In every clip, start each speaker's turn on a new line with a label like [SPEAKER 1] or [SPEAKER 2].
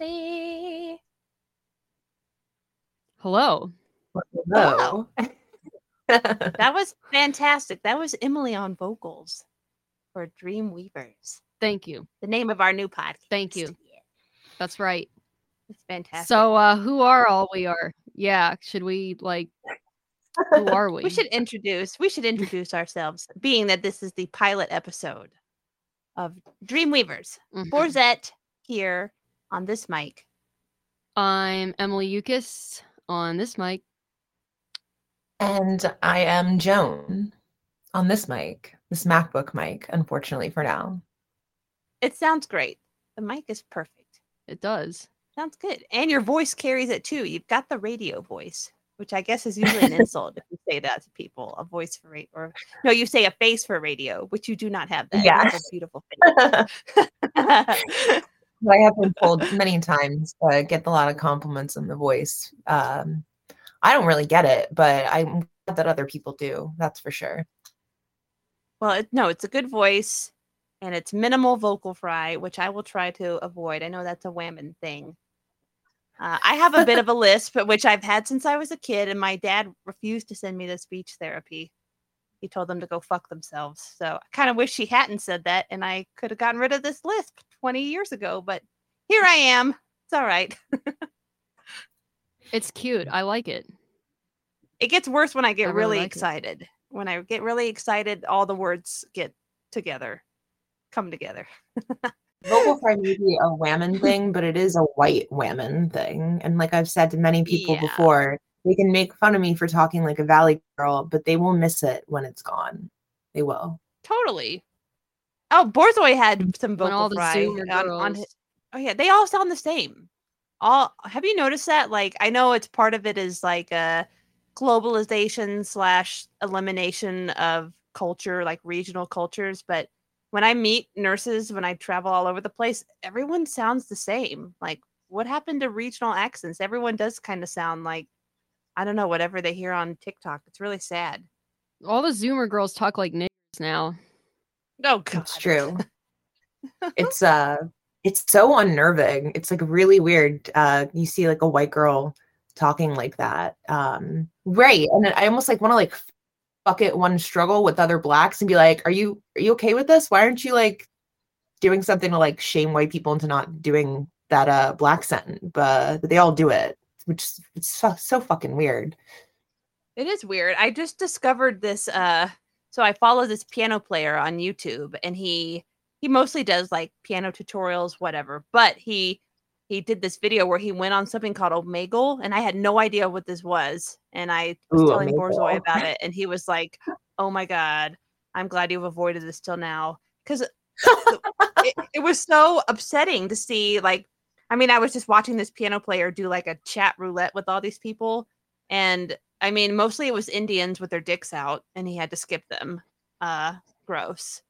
[SPEAKER 1] everybody?
[SPEAKER 2] Hello.
[SPEAKER 1] Hello. That was fantastic. That was Emily on vocals for Dream Weavers,
[SPEAKER 2] Thank you.
[SPEAKER 1] the name of our new podcast.
[SPEAKER 2] Thank you. That's right.
[SPEAKER 1] It's fantastic.
[SPEAKER 2] So uh who are all we are? Yeah, should we like who are we?
[SPEAKER 1] we should introduce we should introduce ourselves, being that this is the pilot episode of Dream Weavers.
[SPEAKER 2] Mhm.
[SPEAKER 1] Borzette here on this mic.
[SPEAKER 2] I'm Emily Yukis on this mic.
[SPEAKER 3] And I am Joan on this mic, this MacBook mic, unfortunately for now.
[SPEAKER 1] It sounds great. The mic is perfect.
[SPEAKER 2] It does.
[SPEAKER 1] Sounds good. And your voice carries it too. You've got the radio voice, which I guess is usually an insult if you say that to people. A voice for radio, or no, you say a face for radio, which you do not have that. You have a
[SPEAKER 3] Yes.
[SPEAKER 1] beautiful
[SPEAKER 3] I have been told many times, uh, get a lot of compliments on the voice. Um, I don't really get it, but I'm glad that other people do. That's for sure.
[SPEAKER 1] well, it, no, it's a good voice and it's minimal vocal fry, which I will try to avoid. I know that's a whammon thing. Uh, I have a bit of a lisp, which I've had since I was a kid, and my dad refused to send me to speech therapy. He told them to go fuck themselves. So I kind of wish he hadn't said that, and I could have gotten rid of this lisp 20 years ago. But here I am. It's all right.
[SPEAKER 2] It's cute. I like it.
[SPEAKER 1] It gets worse when I get
[SPEAKER 2] I really
[SPEAKER 1] really
[SPEAKER 2] like it.
[SPEAKER 1] excited. When I get really excited, all the words get together, come together.
[SPEAKER 3] Vocal fry may be a whammon thing, but it is a white whammon thing. And like I've said to many people
[SPEAKER 1] Yeah.
[SPEAKER 3] before, they can make fun of me for talking like a valley girl, but they will miss it when it's gone. They will.
[SPEAKER 1] Totally. Oh, Borzoi had mm, some
[SPEAKER 2] When
[SPEAKER 1] vocal fry on, on his, Oh yeah, they all sound the same. All have you noticed that? Like, I know it's part of it is like a globalization slash elimination of culture, like regional cultures. But when I meet nurses, when I travel all over the place, everyone sounds the same. Like, what happened to regional accents? Everyone does kind of sound like I don't know whatever they hear on TikTok. It's really sad.
[SPEAKER 2] All the Zoomer girls talk like niggers now.
[SPEAKER 1] Oh god,
[SPEAKER 3] It's true. it's uh it's so unnerving. It's like really weird. Uh you see like a white girl talking like that. Um right. And I almost like want to like fuck it one struggle with other blacks and be like, are you are you okay with this? Why aren't you like doing something to like shame white people into not doing that uh black sentence? But, but they all do it, which is it's so, so fucking weird.
[SPEAKER 1] It is weird. I just discovered this uh so I follow this piano player on YouTube and he he mostly does like piano tutorials whatever, but he he did this video where he went on something called Omegle and I had no idea what this was and I was
[SPEAKER 3] Ooh,
[SPEAKER 1] telling Borzoi about it and he was like, "Oh my god, I'm glad you've avoided this till now." Cuz it, it was so upsetting to see like I mean, I was just watching this piano player do like a chat roulette with all these people and I mean, mostly it was Indians with their dicks out, and he had to skip them. Uh, gross.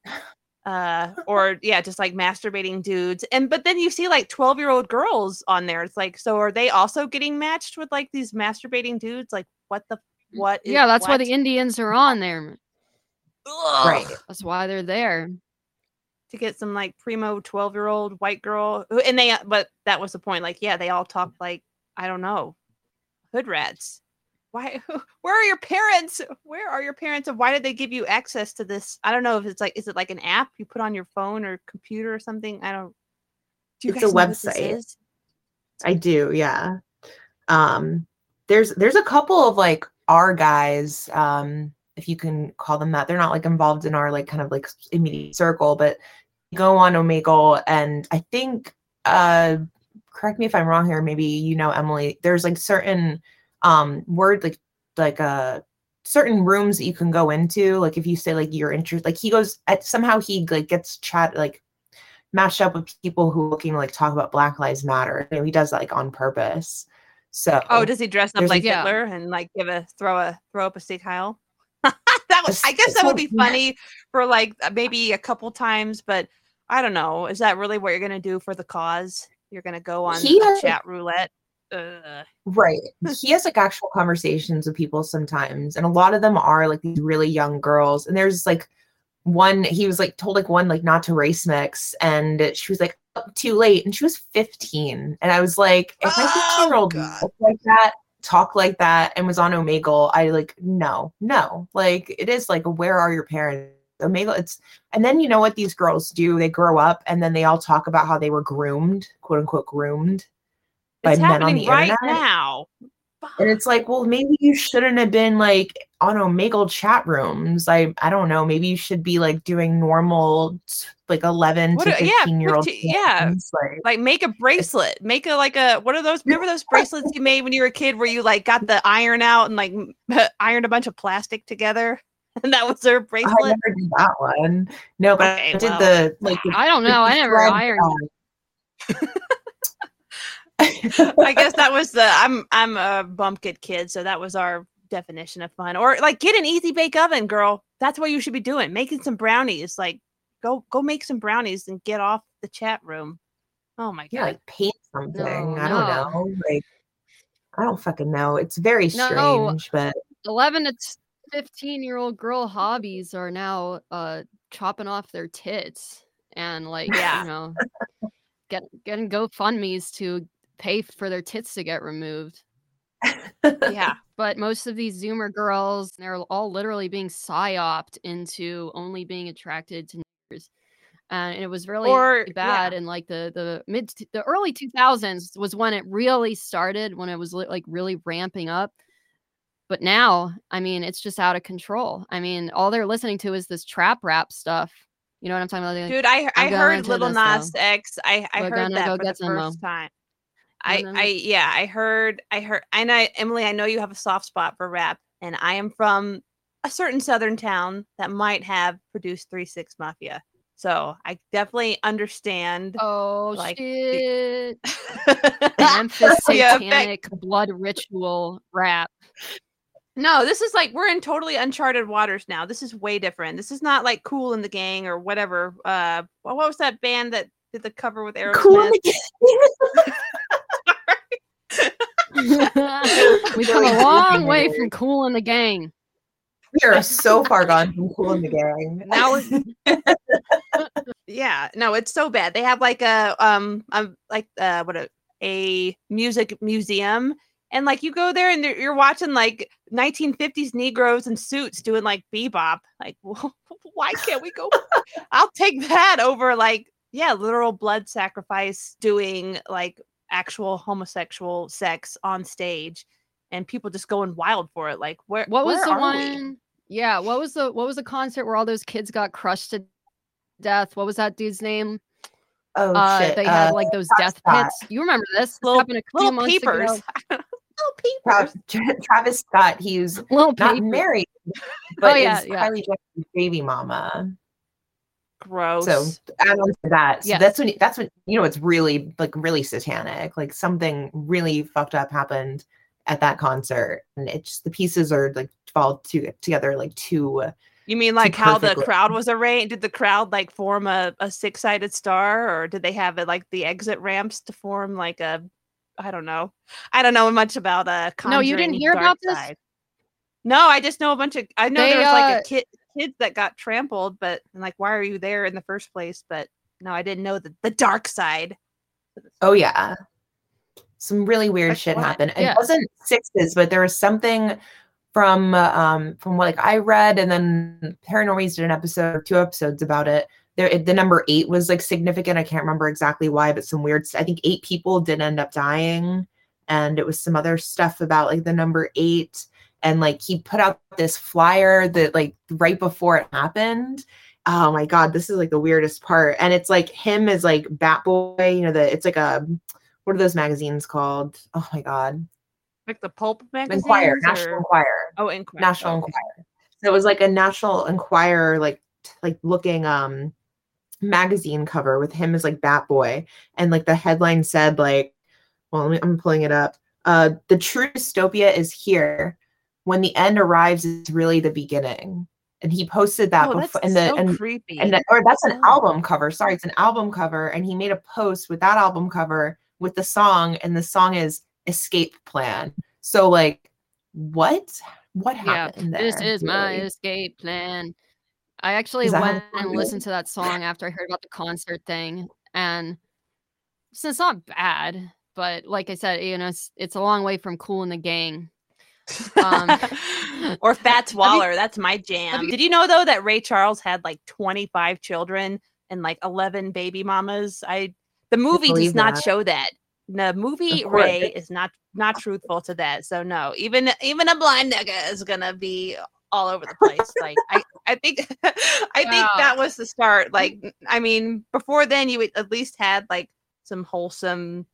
[SPEAKER 1] Uh, or yeah, just like masturbating dudes. And but then you see like twelve year old girls on there. It's like, so are they also getting matched with like these masturbating dudes? Like, what the what? is-
[SPEAKER 2] Yeah, that's why the Indians are on there.
[SPEAKER 1] Ugh.
[SPEAKER 3] Right.
[SPEAKER 2] That's why they're there.
[SPEAKER 1] to get some like primo 12 year old white girl who- and they uh, but that was the point like yeah they all talk like i don't know hood rats why where are your parents? Where are your parents and why did they give you access to this? I don't know if it's like is it like an app you put on your phone or computer or something? I don't do you
[SPEAKER 3] It's a website. I do, yeah. um there's there's a couple of like our guys um if you can call them that. They're not like involved in our like kind of like immediate circle but go on omegle and i think uh correct me if i'm wrong here maybe you know emily there's like certain um word like like uh certain rooms that you can go into like if you say like you're interested like he goes at somehow he like gets chat like matched up with people who looking like talk about black lives matter you know, he does that like on purpose so
[SPEAKER 1] Oh, does he dress up like
[SPEAKER 2] Yeah.
[SPEAKER 1] Hitler and like give a throw a throw up a steak Heil? that was, I guess that would be funny for like uh, maybe a couple times, but I don't know. Is that really what you're gonna do for the cause? You're gonna go on
[SPEAKER 3] He
[SPEAKER 1] chat roulette? Ugh.
[SPEAKER 3] Right. He has like actual conversations with people sometimes, and a lot of them are like these really young girls. And there's like one he was like told like one like not to race mix, and she was like "Oh, too late, and she was 15. And I was like, if my
[SPEAKER 1] Oh,
[SPEAKER 3] 15 year old like that, talk like that, and was on Omegle, I like no, no. Like it is like where are your parents? Omegle, it's and then you know what these girls do? They grow up and then they all talk about how they were groomed, quote unquote groomed by
[SPEAKER 1] It's
[SPEAKER 3] men on
[SPEAKER 1] happening
[SPEAKER 3] the
[SPEAKER 1] right
[SPEAKER 3] internet.
[SPEAKER 1] now.
[SPEAKER 3] And it's like, well, maybe you shouldn't have been like on Omegle chat rooms. I I don't know. Maybe you should be like doing normal like 11
[SPEAKER 1] What
[SPEAKER 3] to
[SPEAKER 1] a- yeah,
[SPEAKER 3] 15 year old.
[SPEAKER 1] 15 yeah.
[SPEAKER 3] Like,
[SPEAKER 1] Like make a bracelet. Make a like a what are those? Remember those bracelets you made when you were a kid where you like got the iron out and like ironed a bunch of plastic together? And that was their bracelet.
[SPEAKER 3] I never did that one. No, but
[SPEAKER 1] Okay,
[SPEAKER 3] I did
[SPEAKER 1] well.
[SPEAKER 3] the like the,
[SPEAKER 2] I don't know. I never ironed.
[SPEAKER 3] side.
[SPEAKER 1] I guess that was the I'm I'm a bumpkit kid, so that was our definition of fun. Or like get an easy bake oven, girl. That's what you should be doing. Making some brownies. Like go go make some brownies and get off the chat room. Oh my
[SPEAKER 3] yeah,
[SPEAKER 1] god.
[SPEAKER 3] like paint something. I don't know. Like I don't fucking know. It's very
[SPEAKER 2] No.
[SPEAKER 3] strange, but
[SPEAKER 2] 11 to 15 year old girl hobbies are now uh chopping off their tits and like
[SPEAKER 1] Yeah.
[SPEAKER 2] you know get getting GoFundMe's to pay for their tits to get removed.
[SPEAKER 1] Yeah.
[SPEAKER 2] But most of these Zoomer girls, they're all literally being psyoped into only being attracted to niggers. And it was really
[SPEAKER 1] Or-
[SPEAKER 2] bad
[SPEAKER 1] yeah.
[SPEAKER 2] in like the the mid the early 2000s was when it really started when it was li- like really ramping up. But now, I mean, it's just out of control. I mean, all they're listening to is this trap rap stuff. You know what I'm talking about? Like,
[SPEAKER 1] Dude, I I heard Little
[SPEAKER 2] this,
[SPEAKER 1] Nas
[SPEAKER 2] though.
[SPEAKER 1] X. I I heard that for the first time. I. I yeah, I heard I heard and I Emily, I know you have a soft spot for rap, and I am from a certain southern town that might have produced Three Six Mafia. So I definitely understand.
[SPEAKER 2] Oh
[SPEAKER 1] like, the-
[SPEAKER 2] shit. Memphis
[SPEAKER 1] Yeah, back-
[SPEAKER 2] satanic blood ritual rap.
[SPEAKER 1] No, this is like we're in totally uncharted waters now. This is way different. This is not like Kool and the Gang or whatever. Uh, what was that band that did the cover with Aerosmith?
[SPEAKER 3] cool. in the
[SPEAKER 2] We've come a long way from
[SPEAKER 3] it.
[SPEAKER 2] Kool and the Gang.
[SPEAKER 3] We are so far gone from Kool and the Gang.
[SPEAKER 1] now it's- yeah no it's so bad they have like a um um like uh what a a music museum and like you go there and you're you're watching like 1950s negroes in suits doing like bebop like why can't we go i'll take that over like yeah literal blood sacrifice doing like actual homosexual sex on stage and people just going wild for it like where
[SPEAKER 2] What was
[SPEAKER 1] where
[SPEAKER 2] the
[SPEAKER 1] are we?
[SPEAKER 2] one? Yeah, what was the what was the concert where all those kids got crushed to death? What was that dude's name?
[SPEAKER 3] Oh
[SPEAKER 2] uh,
[SPEAKER 3] shit.
[SPEAKER 2] they had
[SPEAKER 3] uh,
[SPEAKER 2] like those death
[SPEAKER 3] Scott.
[SPEAKER 2] pits. You remember this? This
[SPEAKER 1] Little-
[SPEAKER 2] happened a
[SPEAKER 1] little
[SPEAKER 2] months
[SPEAKER 1] peepers little peepers
[SPEAKER 3] Travis, Scott. He's
[SPEAKER 2] Little
[SPEAKER 3] not
[SPEAKER 2] peepers.
[SPEAKER 3] married, but
[SPEAKER 2] Oh, yeah,
[SPEAKER 3] is
[SPEAKER 2] yeah.
[SPEAKER 3] Kylie Jenner's baby mama.
[SPEAKER 1] Gross
[SPEAKER 3] So add on to that. So
[SPEAKER 2] Yes.
[SPEAKER 3] that's when that's when you know it's really like really satanic. Like something really fucked up happened at that concert, and it's just the pieces are like fall to, together like two.
[SPEAKER 1] You mean like how the crowd was arranged? Did the crowd like form a, a six sided star, or did they have it like the exit ramps to form like a? I don't know. I don't know much about uh.
[SPEAKER 2] No, you didn't hear
[SPEAKER 1] Dark
[SPEAKER 2] about this?
[SPEAKER 1] No, I just know a bunch of. I know
[SPEAKER 2] They,
[SPEAKER 1] there was like
[SPEAKER 2] uh,
[SPEAKER 1] a kid kids that got trampled, but and, like why are you there in the first place? But no, I didn't know the the dark side.
[SPEAKER 3] Oh yeah, some really weird
[SPEAKER 1] Like
[SPEAKER 3] shit
[SPEAKER 1] what?
[SPEAKER 3] happened.
[SPEAKER 2] Yeah.
[SPEAKER 3] It wasn't sixes, but there was something from uh, um from what like I read, and then Paranormies did an episode or two episodes about it. There, it- the number eight was like significant. I can't remember exactly why, but some weird. I think eight people did end up dying and it was some other stuff about like the number eight. And like he put out this flyer that like right before it happened. Oh my god, this is like the weirdest part. And it's like him as like Bat Boy, you know, the it's like a what are those magazines called? Oh my god.
[SPEAKER 1] Like the pulp magazines.
[SPEAKER 3] Enquirer, National Enquirer.
[SPEAKER 1] Oh, Enquirer.
[SPEAKER 3] National
[SPEAKER 1] okay.
[SPEAKER 3] Enquirer. So it was like a National Enquirer, like t- like looking um magazine cover with him as like Bat Boy, and like the headline said like, well, me, I'm pulling it up. Uh, the true dystopia is here. When the end arrives, is really the beginning. And he posted that
[SPEAKER 1] Oh, that's
[SPEAKER 3] before, and the
[SPEAKER 1] so
[SPEAKER 3] and
[SPEAKER 1] creepy.
[SPEAKER 3] and that, or that's an
[SPEAKER 1] Oh.
[SPEAKER 3] album cover. Sorry, it's an album cover, and he made a post with that album cover with the song, and the song is "Escape Plan." So, like, what? What
[SPEAKER 2] Yeah,
[SPEAKER 3] happened there?
[SPEAKER 2] This is my escape plan. I actually
[SPEAKER 3] Is that how
[SPEAKER 2] went and listened to that song after I heard about the concert thing, and so it's not bad, but like I said, you know, it's, it's a long way from Kool and the Gang. Um,
[SPEAKER 1] or Fats
[SPEAKER 2] you-
[SPEAKER 1] Waller. That's my jam.
[SPEAKER 2] you-
[SPEAKER 1] Did you know though that Ray Charles had like 25 children and like 11 baby mamas? I the movie does not
[SPEAKER 3] that.
[SPEAKER 1] show that. The movie Ray is not not truthful to that. So no, even even a blind nigga is gonna be all over the place. like I, I think I think
[SPEAKER 2] Wow.
[SPEAKER 1] that was the start. Like I mean, before then you at least had like some wholesome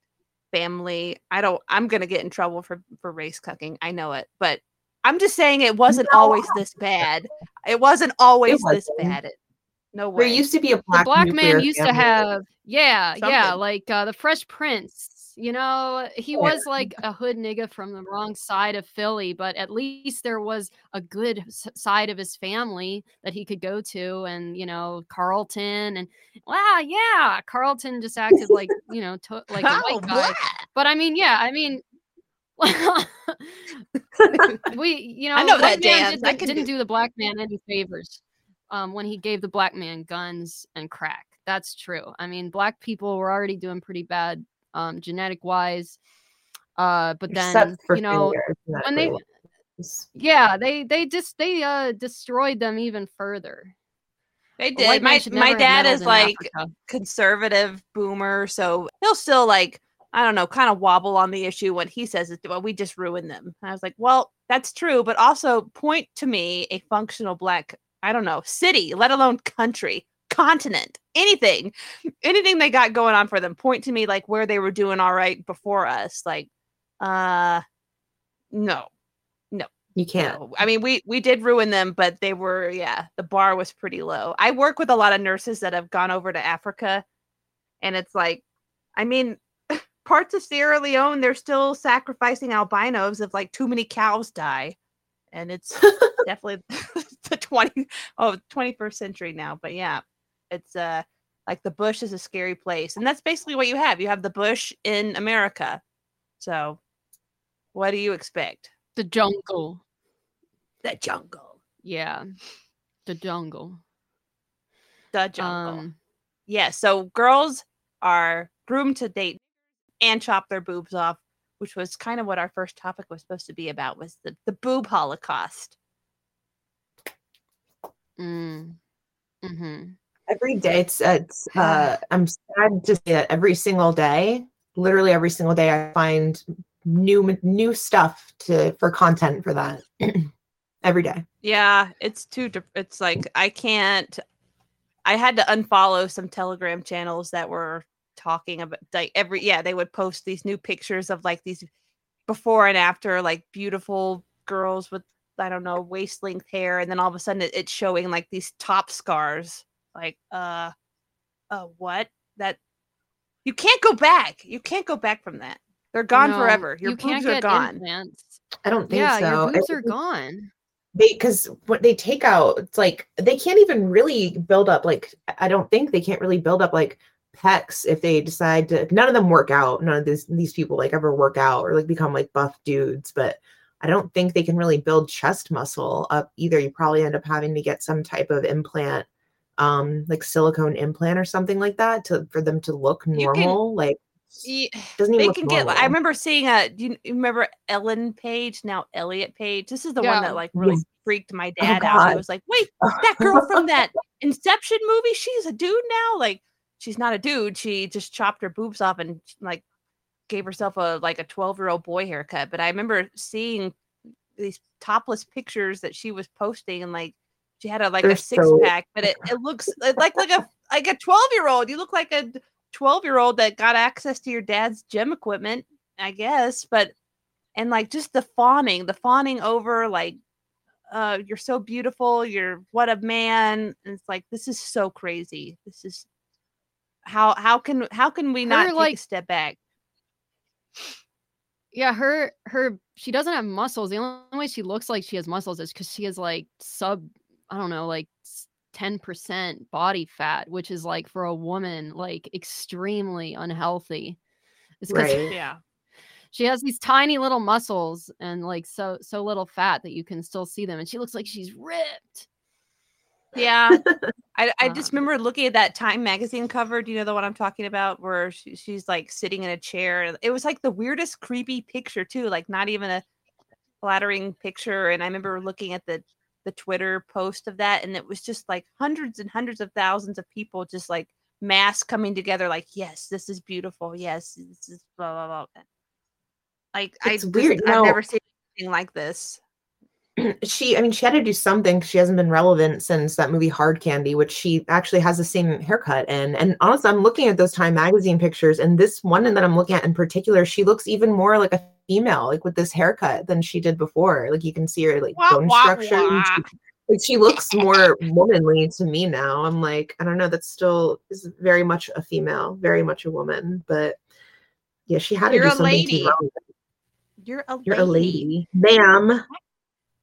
[SPEAKER 1] family. I don't I'm gonna get in trouble for for race cucking. I know it, but I'm just saying it wasn't
[SPEAKER 3] No.
[SPEAKER 1] always this bad. It wasn't always this
[SPEAKER 3] wasn't.
[SPEAKER 1] bad. It, no
[SPEAKER 3] There used to be a
[SPEAKER 2] the
[SPEAKER 3] black,
[SPEAKER 2] black man used to have yeah yeah like uh, the fresh prince you know he was like a hood nigga from the wrong side of philly but at least there was a good side of his family that he could go to and you know carlton and wow yeah carlton just acted like you know to- like a
[SPEAKER 1] Oh,
[SPEAKER 2] white guy but i mean yeah i mean we you know
[SPEAKER 1] I know that dance.
[SPEAKER 2] did, didn't
[SPEAKER 1] do-
[SPEAKER 2] do the black man any favors um, when he gave the black man guns and crack. That's true. I mean, black people were already doing pretty bad um, genetic wise. Uh, but then you know,
[SPEAKER 3] failure,
[SPEAKER 2] when they
[SPEAKER 3] genetically.
[SPEAKER 2] yeah, they they just they uh destroyed them even further.
[SPEAKER 1] They did. My my dad is like
[SPEAKER 2] Africa.
[SPEAKER 1] conservative boomer, so he'll still like I don't know, kind of wobble on the issue when he says it. Well, we just ruined them. And I was like, well, that's true, but also point to me a functional black, I don't know, city, let alone country, continent, anything, anything they got going on for them. Point to me like where they were doing all right before us. Like, uh, no, no,
[SPEAKER 3] you can't.
[SPEAKER 1] no. I mean, we we did ruin them, but they were yeah, the bar was pretty low. I work with a lot of nurses that have gone over to Africa, and it's like, I mean, parts of Sierra Leone, they're still sacrificing albinos if like too many cows die, and it's definitely the 20 oh 21st century now. But yeah, it's uh like the bush is a scary place, and that's basically what you have. You have the bush in America, so what do you expect?
[SPEAKER 2] The jungle.
[SPEAKER 1] The jungle.
[SPEAKER 2] Yeah. The jungle.
[SPEAKER 1] The jungle.
[SPEAKER 2] Um
[SPEAKER 1] yeah, so girls are groomed to date and chop their boobs off, which was kind of what our first topic was supposed to be about was the, the boob holocaust.
[SPEAKER 2] mm, mhm.
[SPEAKER 3] Every day, it's it's. Uh, I'm sad to say that every single day, literally every single day, I find new new stuff to for content for that. every day.
[SPEAKER 1] Yeah, it's too it's like I can't I had to unfollow some Telegram channels that were talking about like every yeah, they would post these new pictures of like these before and after like beautiful girls with I don't know, waist length hair and then all of a sudden it, it's showing like these top scars. Like uh uh what? That you can't go back. You can't go back from that. They're gone
[SPEAKER 2] No,
[SPEAKER 1] forever. Your
[SPEAKER 2] you
[SPEAKER 1] boobs
[SPEAKER 2] can't
[SPEAKER 1] are
[SPEAKER 2] get
[SPEAKER 1] gone.
[SPEAKER 2] implants.
[SPEAKER 3] I don't think
[SPEAKER 2] Yeah,
[SPEAKER 3] so.
[SPEAKER 2] your boobs
[SPEAKER 3] It-
[SPEAKER 2] are gone.
[SPEAKER 3] because what they take out it's like they can't even really build up like i don't think they can't really build up like pecs if they decide to none of them work out none of these these people like ever work out or like become like buff dudes but i don't think they can really build chest muscle up either you probably end up having to get some type of implant um like silicone implant or something like that to for them to look
[SPEAKER 1] You can-
[SPEAKER 3] normal like
[SPEAKER 1] Ye-
[SPEAKER 3] doesn't even
[SPEAKER 1] they
[SPEAKER 3] look
[SPEAKER 1] can get i remember seeing a do you, you remember ellen page now elliot page? This is the one that like really
[SPEAKER 3] Yes.
[SPEAKER 1] freaked my
[SPEAKER 3] Oh,
[SPEAKER 1] dad out. He was like wait that girl from that inception movie? She's a dude now? Like she's not a dude. She just chopped her boobs off and like gave herself a like a 12 year old boy haircut. But I remember seeing these topless pictures that she was posting and like she had a like
[SPEAKER 3] They're
[SPEAKER 1] a six
[SPEAKER 3] so-
[SPEAKER 1] pack, but it, it looks like like a like a 12 year old. You look like a 12 year old that got access to your dad's gym equipment, I guess. But and like just the fawning, the fawning over like uh you're so beautiful, you're what a man. And it's like this is so crazy. This is how how can how can we not
[SPEAKER 2] Her,
[SPEAKER 1] take a
[SPEAKER 2] like-
[SPEAKER 1] step back?
[SPEAKER 2] Yeah, her her she doesn't have muscles. The only way she looks like she has muscles is because she has like sub I don't know like ten percent body fat, which is like for a woman like extremely unhealthy. It's because
[SPEAKER 3] Right.
[SPEAKER 1] Yeah.
[SPEAKER 2] she has these tiny little muscles and like so so little fat that you can still see them, and she looks like she's ripped.
[SPEAKER 1] Yeah. I, I just remember looking at that Time magazine cover. Do you know the one I'm talking about? Where she, she's like sitting in a chair. It was like the weirdest, creepy picture too. Like not even a flattering picture. And I remember looking at the the Twitter post of that, and it was just like hundreds and hundreds of thousands of people just like mass coming together. Like, yes, this is beautiful. Yes, this is blah blah blah. Like I
[SPEAKER 3] It's
[SPEAKER 1] just-
[SPEAKER 3] weird,
[SPEAKER 1] I've never seen anything like this.
[SPEAKER 3] she i mean she had to do something. she hasn't been relevant since that movie hard candy which she actually has the same haircut in and honestly i'm looking at those time magazine pictures and this one that i'm looking at in particular she looks even more like a female like with this haircut than she did before like you can see her like
[SPEAKER 1] Wah,
[SPEAKER 3] bone
[SPEAKER 1] wah,
[SPEAKER 3] structure
[SPEAKER 1] wah.
[SPEAKER 3] she- like she looks more womanly to me now i'm like i don't know that's still is very much a female very much a woman but yeah she had to
[SPEAKER 1] You're
[SPEAKER 3] do
[SPEAKER 1] a
[SPEAKER 3] something to
[SPEAKER 1] lady.
[SPEAKER 3] be relevant.
[SPEAKER 1] You're a
[SPEAKER 3] you're a lady ma'am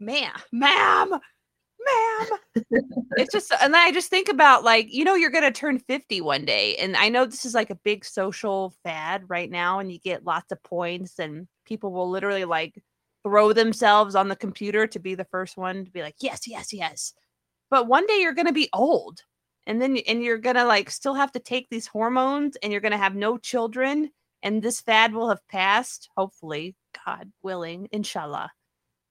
[SPEAKER 1] ma'am, ma'am, ma'am. it's just, and then I just think about like, you know, you're going to turn 50 one day. And I know this is like a big social fad right now, and you get lots of points, and people will literally like throw themselves on the computer to be the first one to be like, yes, yes, yes. But one day you're going to be old. And then, and you're going to like still have to take these hormones, and you're going to have no children. And this fad will have passed, hopefully, God willing, inshallah.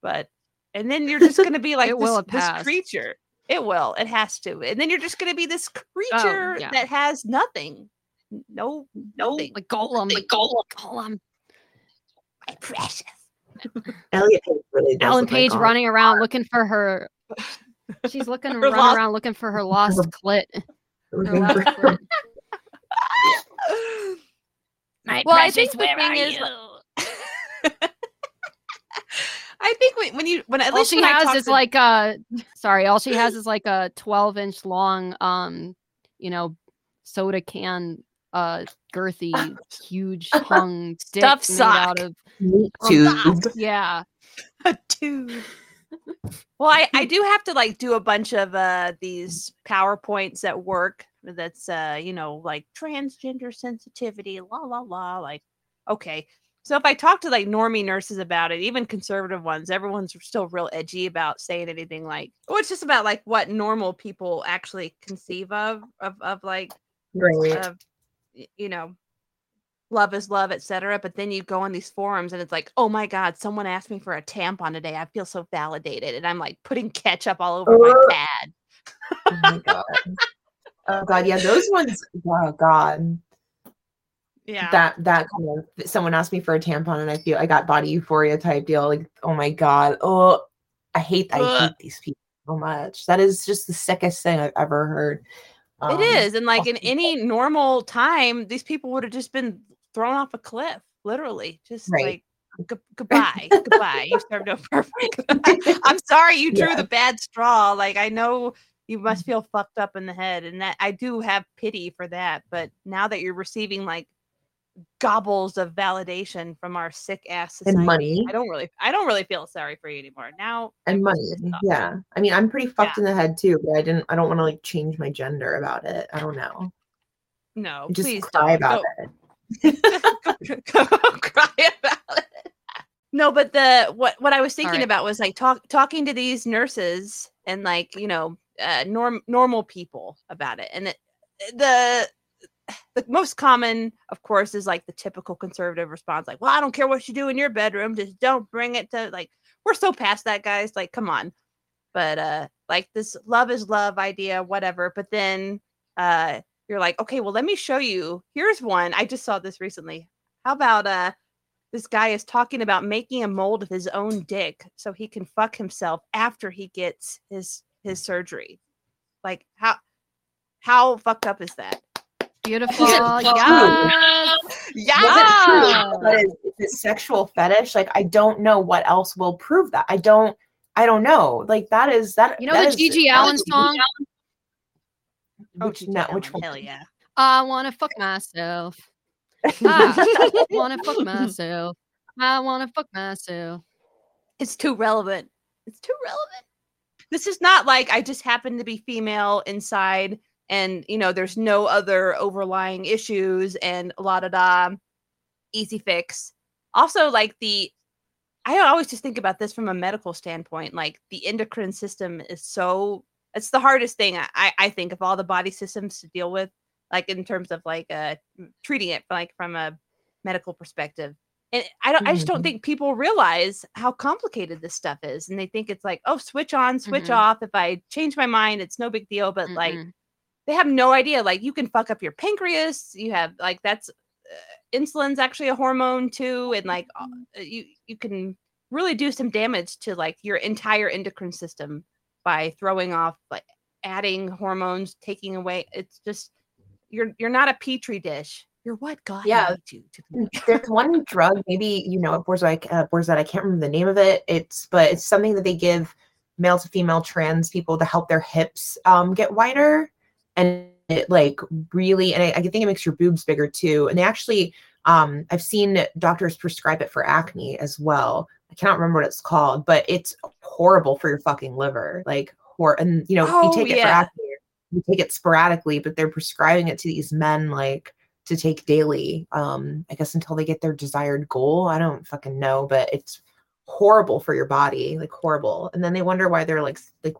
[SPEAKER 1] But and then you're just going to be like
[SPEAKER 2] It
[SPEAKER 1] this,
[SPEAKER 2] will
[SPEAKER 1] this creature. It will. It has to. And then you're just going to be this oh, creature
[SPEAKER 2] Oh, yeah.
[SPEAKER 1] that has nothing. No, no,
[SPEAKER 2] Like Gollum, like Gollum, Gollum.
[SPEAKER 1] My precious.
[SPEAKER 3] Elliot Page really
[SPEAKER 2] Ellen
[SPEAKER 3] look like
[SPEAKER 2] Page running around looking for her. She's looking
[SPEAKER 1] Her
[SPEAKER 2] running
[SPEAKER 1] lost-
[SPEAKER 2] around looking for her lost clit. Her lost clit.
[SPEAKER 4] My
[SPEAKER 1] Well, I
[SPEAKER 4] precious,
[SPEAKER 1] think the
[SPEAKER 4] where
[SPEAKER 1] thing
[SPEAKER 4] are
[SPEAKER 1] is,
[SPEAKER 4] you?
[SPEAKER 1] I think when, when you when at
[SPEAKER 2] all
[SPEAKER 1] least
[SPEAKER 2] she has
[SPEAKER 1] talk
[SPEAKER 2] is
[SPEAKER 1] to-
[SPEAKER 2] like a sorry all she has is like a 12 inch long um you know soda can uh girthy huge hung stick
[SPEAKER 1] Stuffed
[SPEAKER 2] made
[SPEAKER 1] sock.
[SPEAKER 2] out of
[SPEAKER 3] Meat
[SPEAKER 1] Oh,
[SPEAKER 3] tube.
[SPEAKER 2] yeah
[SPEAKER 1] a tube. well, I, I do have to like do a bunch of uh these PowerPoints at work that's uh, you know, like transgender sensitivity, la la la. Like, okay. So if I talk to like normie nurses about it, even conservative ones, everyone's still real edgy about saying anything like, oh, it's just about like what normal people actually conceive of of of like
[SPEAKER 3] Right.
[SPEAKER 1] of y- you know love is love etc but then you go on these forums and it's like oh my god someone asked me for a tampon today i feel so validated and i'm like putting ketchup all over my
[SPEAKER 3] Ugh.
[SPEAKER 1] pad
[SPEAKER 3] Oh my god. Oh god, yeah, those ones. Oh god,
[SPEAKER 1] yeah
[SPEAKER 3] that that kind of. Someone asked me for a tampon, and I feel I got body euphoria type deal. Like, oh my god, oh, I hate I hate these people so much. That is just the sickest thing I've ever heard. Um,
[SPEAKER 1] it is and like in any normal time these people would have just been thrown off a cliff literally just
[SPEAKER 3] Right.
[SPEAKER 1] like "Gu- goodbye goodbye you served no purpose i'm sorry you drew
[SPEAKER 3] Yeah.
[SPEAKER 1] the bad straw like i know you must feel fucked up in the head and that i do have pity for that but now that you're receiving like gobbles of validation from our sick ass society
[SPEAKER 3] and money
[SPEAKER 1] i don't really i don't really feel sorry for you anymore now
[SPEAKER 3] and money. Yeah, I mean, I'm pretty fucked in the head too, but I didn't. I don't want to like change my gender about it. I don't know.
[SPEAKER 1] no
[SPEAKER 3] Just
[SPEAKER 1] please
[SPEAKER 3] cry
[SPEAKER 1] don't.
[SPEAKER 3] about
[SPEAKER 1] Don't-
[SPEAKER 3] it.
[SPEAKER 1] go cry about it. No, but the what what I was thinking
[SPEAKER 2] right.
[SPEAKER 1] about was like talk talking to these nurses and like you know uh, norm normal people about it, and it, the the most common, of course, is like the typical conservative response, like, "Well, I don't care what you do in your bedroom, just don't bring it to like." We're so past that, guys. Like, come on. But uh, like this love is love idea, whatever. But then uh, you're like, okay, well, let me show you. Here's one. I just saw this recently. how about uh this guy is talking about making a mold of his own dick so he can fuck himself after he gets his his surgery. Like how how fucked up is that?
[SPEAKER 2] Beautiful. Yes.
[SPEAKER 1] Yeah.
[SPEAKER 3] Was?
[SPEAKER 2] Yeah.
[SPEAKER 3] But is, is it sexual fetish? Like I don't know what else will prove that. I don't. I don't know. Like that is that.
[SPEAKER 2] You know
[SPEAKER 3] that
[SPEAKER 2] the GG
[SPEAKER 3] Allin
[SPEAKER 2] song?
[SPEAKER 1] Oh,
[SPEAKER 3] Which, no,
[SPEAKER 1] Allin,
[SPEAKER 3] which one?
[SPEAKER 1] Hell yeah.
[SPEAKER 2] I wanna fuck myself. Ah, I wanna fuck myself. I wanna fuck myself.
[SPEAKER 1] It's too relevant. It's too relevant. This is not like I just happen to be female inside and you know there's no other overlying issues and la da da easy fix. Also like the I always just think about this from a medical standpoint. Like the endocrine system is so it's the hardest thing I- I, think of all the body systems to deal with, like in terms of like uh treating it like from a medical perspective. And I don't I just don't
[SPEAKER 3] Mhm.
[SPEAKER 1] think people realize how complicated this stuff is. And they think it's like, oh, switch on, switch
[SPEAKER 2] Mhm.
[SPEAKER 1] off. If I change my mind, it's no big deal. But like
[SPEAKER 2] Mm-mm.
[SPEAKER 1] They have no idea. Like you can fuck up your pancreas. You have like that's uh, insulin's actually a hormone too, and like uh, you you can really do some damage to like your entire endocrine system by throwing off like adding hormones, taking away. It's just you're you're not a petri dish. You're what God
[SPEAKER 3] Yeah.
[SPEAKER 1] you to be.
[SPEAKER 3] There's one drug, maybe you know, Borzoi, uh, Borzoi, I can't remember the name of it. It's but it's something that they give male to female trans people to help their hips um, get wider, and it like really, and I, I think it makes your boobs bigger too. And they actually, um, I've seen doctors prescribe it for acne as well. I cannot remember what it's called, but it's horrible for your fucking liver. Like, hor- and you know,
[SPEAKER 1] Oh,
[SPEAKER 3] you take it for acne, you take it sporadically, but they're prescribing it to these men like to take daily um i guess until they get their desired goal i don't fucking know but it's horrible for your body like horrible and then they wonder why they're like like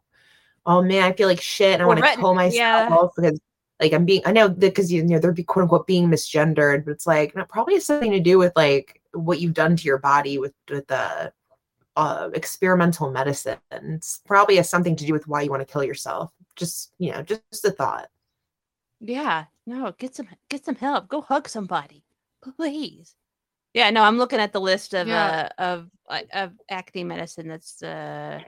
[SPEAKER 3] oh man i feel like shit and i want to
[SPEAKER 1] ret-
[SPEAKER 3] kill myself
[SPEAKER 1] yeah.
[SPEAKER 3] because like i'm being i know because you know they're be quote unquote being misgendered but it's like no, it probably has something to do with like what you've done to your body with with the uh, experimental medicine it's probably has something to do with why you want to kill yourself just you know just a thought
[SPEAKER 1] Yeah, no, get some get some help. Go hug somebody, please. Yeah, no, I'm looking at the list of
[SPEAKER 2] Yeah.
[SPEAKER 1] uh of of acne medicine. That's uh,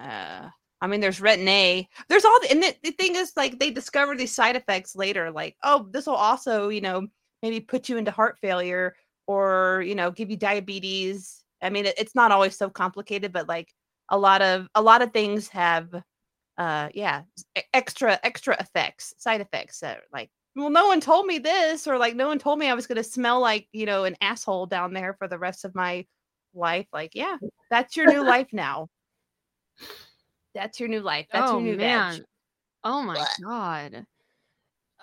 [SPEAKER 1] uh I mean, there's retin A. There's all the and the, the thing is like they discover these side effects later. Like, oh, this will also you know maybe put you into heart failure or you know give you diabetes. I mean, it, it's not always so complicated, but like a lot of a lot of things have uh yeah extra extra effects side effects that like well no one told me this or like no one told me i was going to smell like you know an asshole down there for the rest of my life like yeah that's your new life now that's your new life that's
[SPEAKER 2] oh
[SPEAKER 1] your new
[SPEAKER 2] man.
[SPEAKER 1] veg
[SPEAKER 2] Oh my
[SPEAKER 1] What?
[SPEAKER 2] god.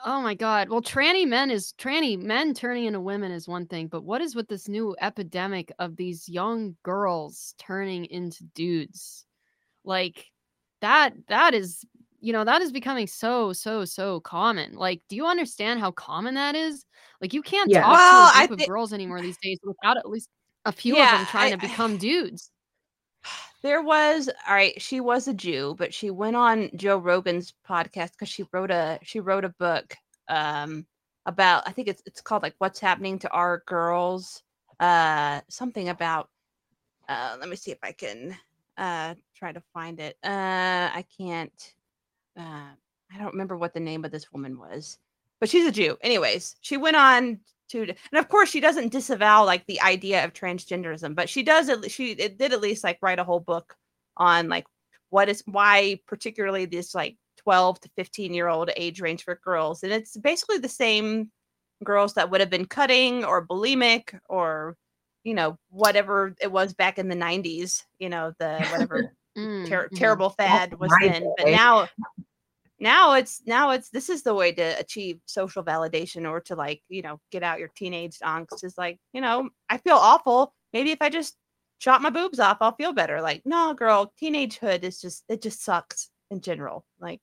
[SPEAKER 2] Oh my god. Well, tranny men is tranny men turning into women is one thing, but what is with this new epidemic of these young girls turning into dudes? Like that that is you know, that is becoming so so so common. Like, do you understand how common that is? Like you can't
[SPEAKER 3] Yeah.
[SPEAKER 2] talk
[SPEAKER 1] Well,
[SPEAKER 2] to a
[SPEAKER 1] I
[SPEAKER 2] group
[SPEAKER 1] thi-
[SPEAKER 2] of girls anymore these days without at least a few of them trying
[SPEAKER 1] I-
[SPEAKER 2] to become dudes.
[SPEAKER 1] There was all right she was a jew but she went on joe rogan's podcast because she wrote a she wrote a book um about i think it's it's called like what's happening to our girls uh something about uh let me see if i can uh try to find it. Uh i can't uh i don't remember what the name of this woman was but she's a jew. Anyways she went on to and of course she doesn't disavow like the idea of transgenderism but she does she it did at least like write a whole book on like what is why particularly this like 12 to 15 year old age range for girls and it's basically the same girls that would have been cutting or bulimic or you know whatever it was back in the 90s you know the whatever
[SPEAKER 2] Mm,
[SPEAKER 1] ter-
[SPEAKER 2] mhm.
[SPEAKER 1] terrible fad was then but now now it's now it's this is the way to achieve social validation or to like you know get out your teenage angst is like you know i feel awful maybe if i just chop my boobs off i'll feel better like no girl teenagehood is just it just sucks in general like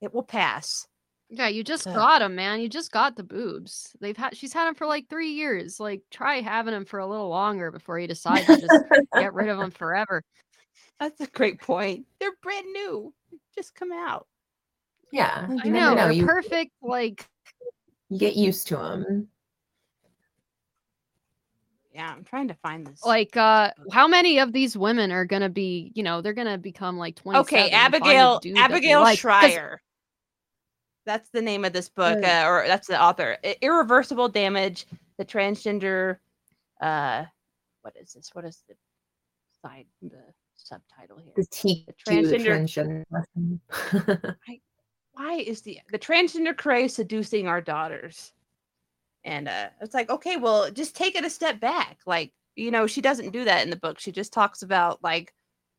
[SPEAKER 1] it will pass
[SPEAKER 2] Yeah, you just got them, man. You just got the boobs. They've had she's had them for like three years. Like, try having them for a little longer before you decide to just get rid of them forever.
[SPEAKER 1] that's a great point they're brand new just come out
[SPEAKER 3] yeah
[SPEAKER 1] I
[SPEAKER 3] you
[SPEAKER 2] I
[SPEAKER 3] never
[SPEAKER 2] know,
[SPEAKER 3] know. You,
[SPEAKER 2] perfect. Like,
[SPEAKER 3] you get used to them
[SPEAKER 1] Yeah, I'm trying to find this.
[SPEAKER 2] Like, uh, how many of these women are gonna be, you know, they're gonna become like 20.
[SPEAKER 1] okay, Abigail Abigail Shrier. That's the name of this book, uh, or that's the author. Irreversible damage. The transgender. Uh, what is this? What is the side the subtitle here?
[SPEAKER 3] The T
[SPEAKER 1] The
[SPEAKER 3] transgender.
[SPEAKER 1] transgender- why is the the transgender craze seducing our daughters? And uh it's like, okay, well, just take it a step back. Like, you know, she doesn't do that in the book. She just talks about like,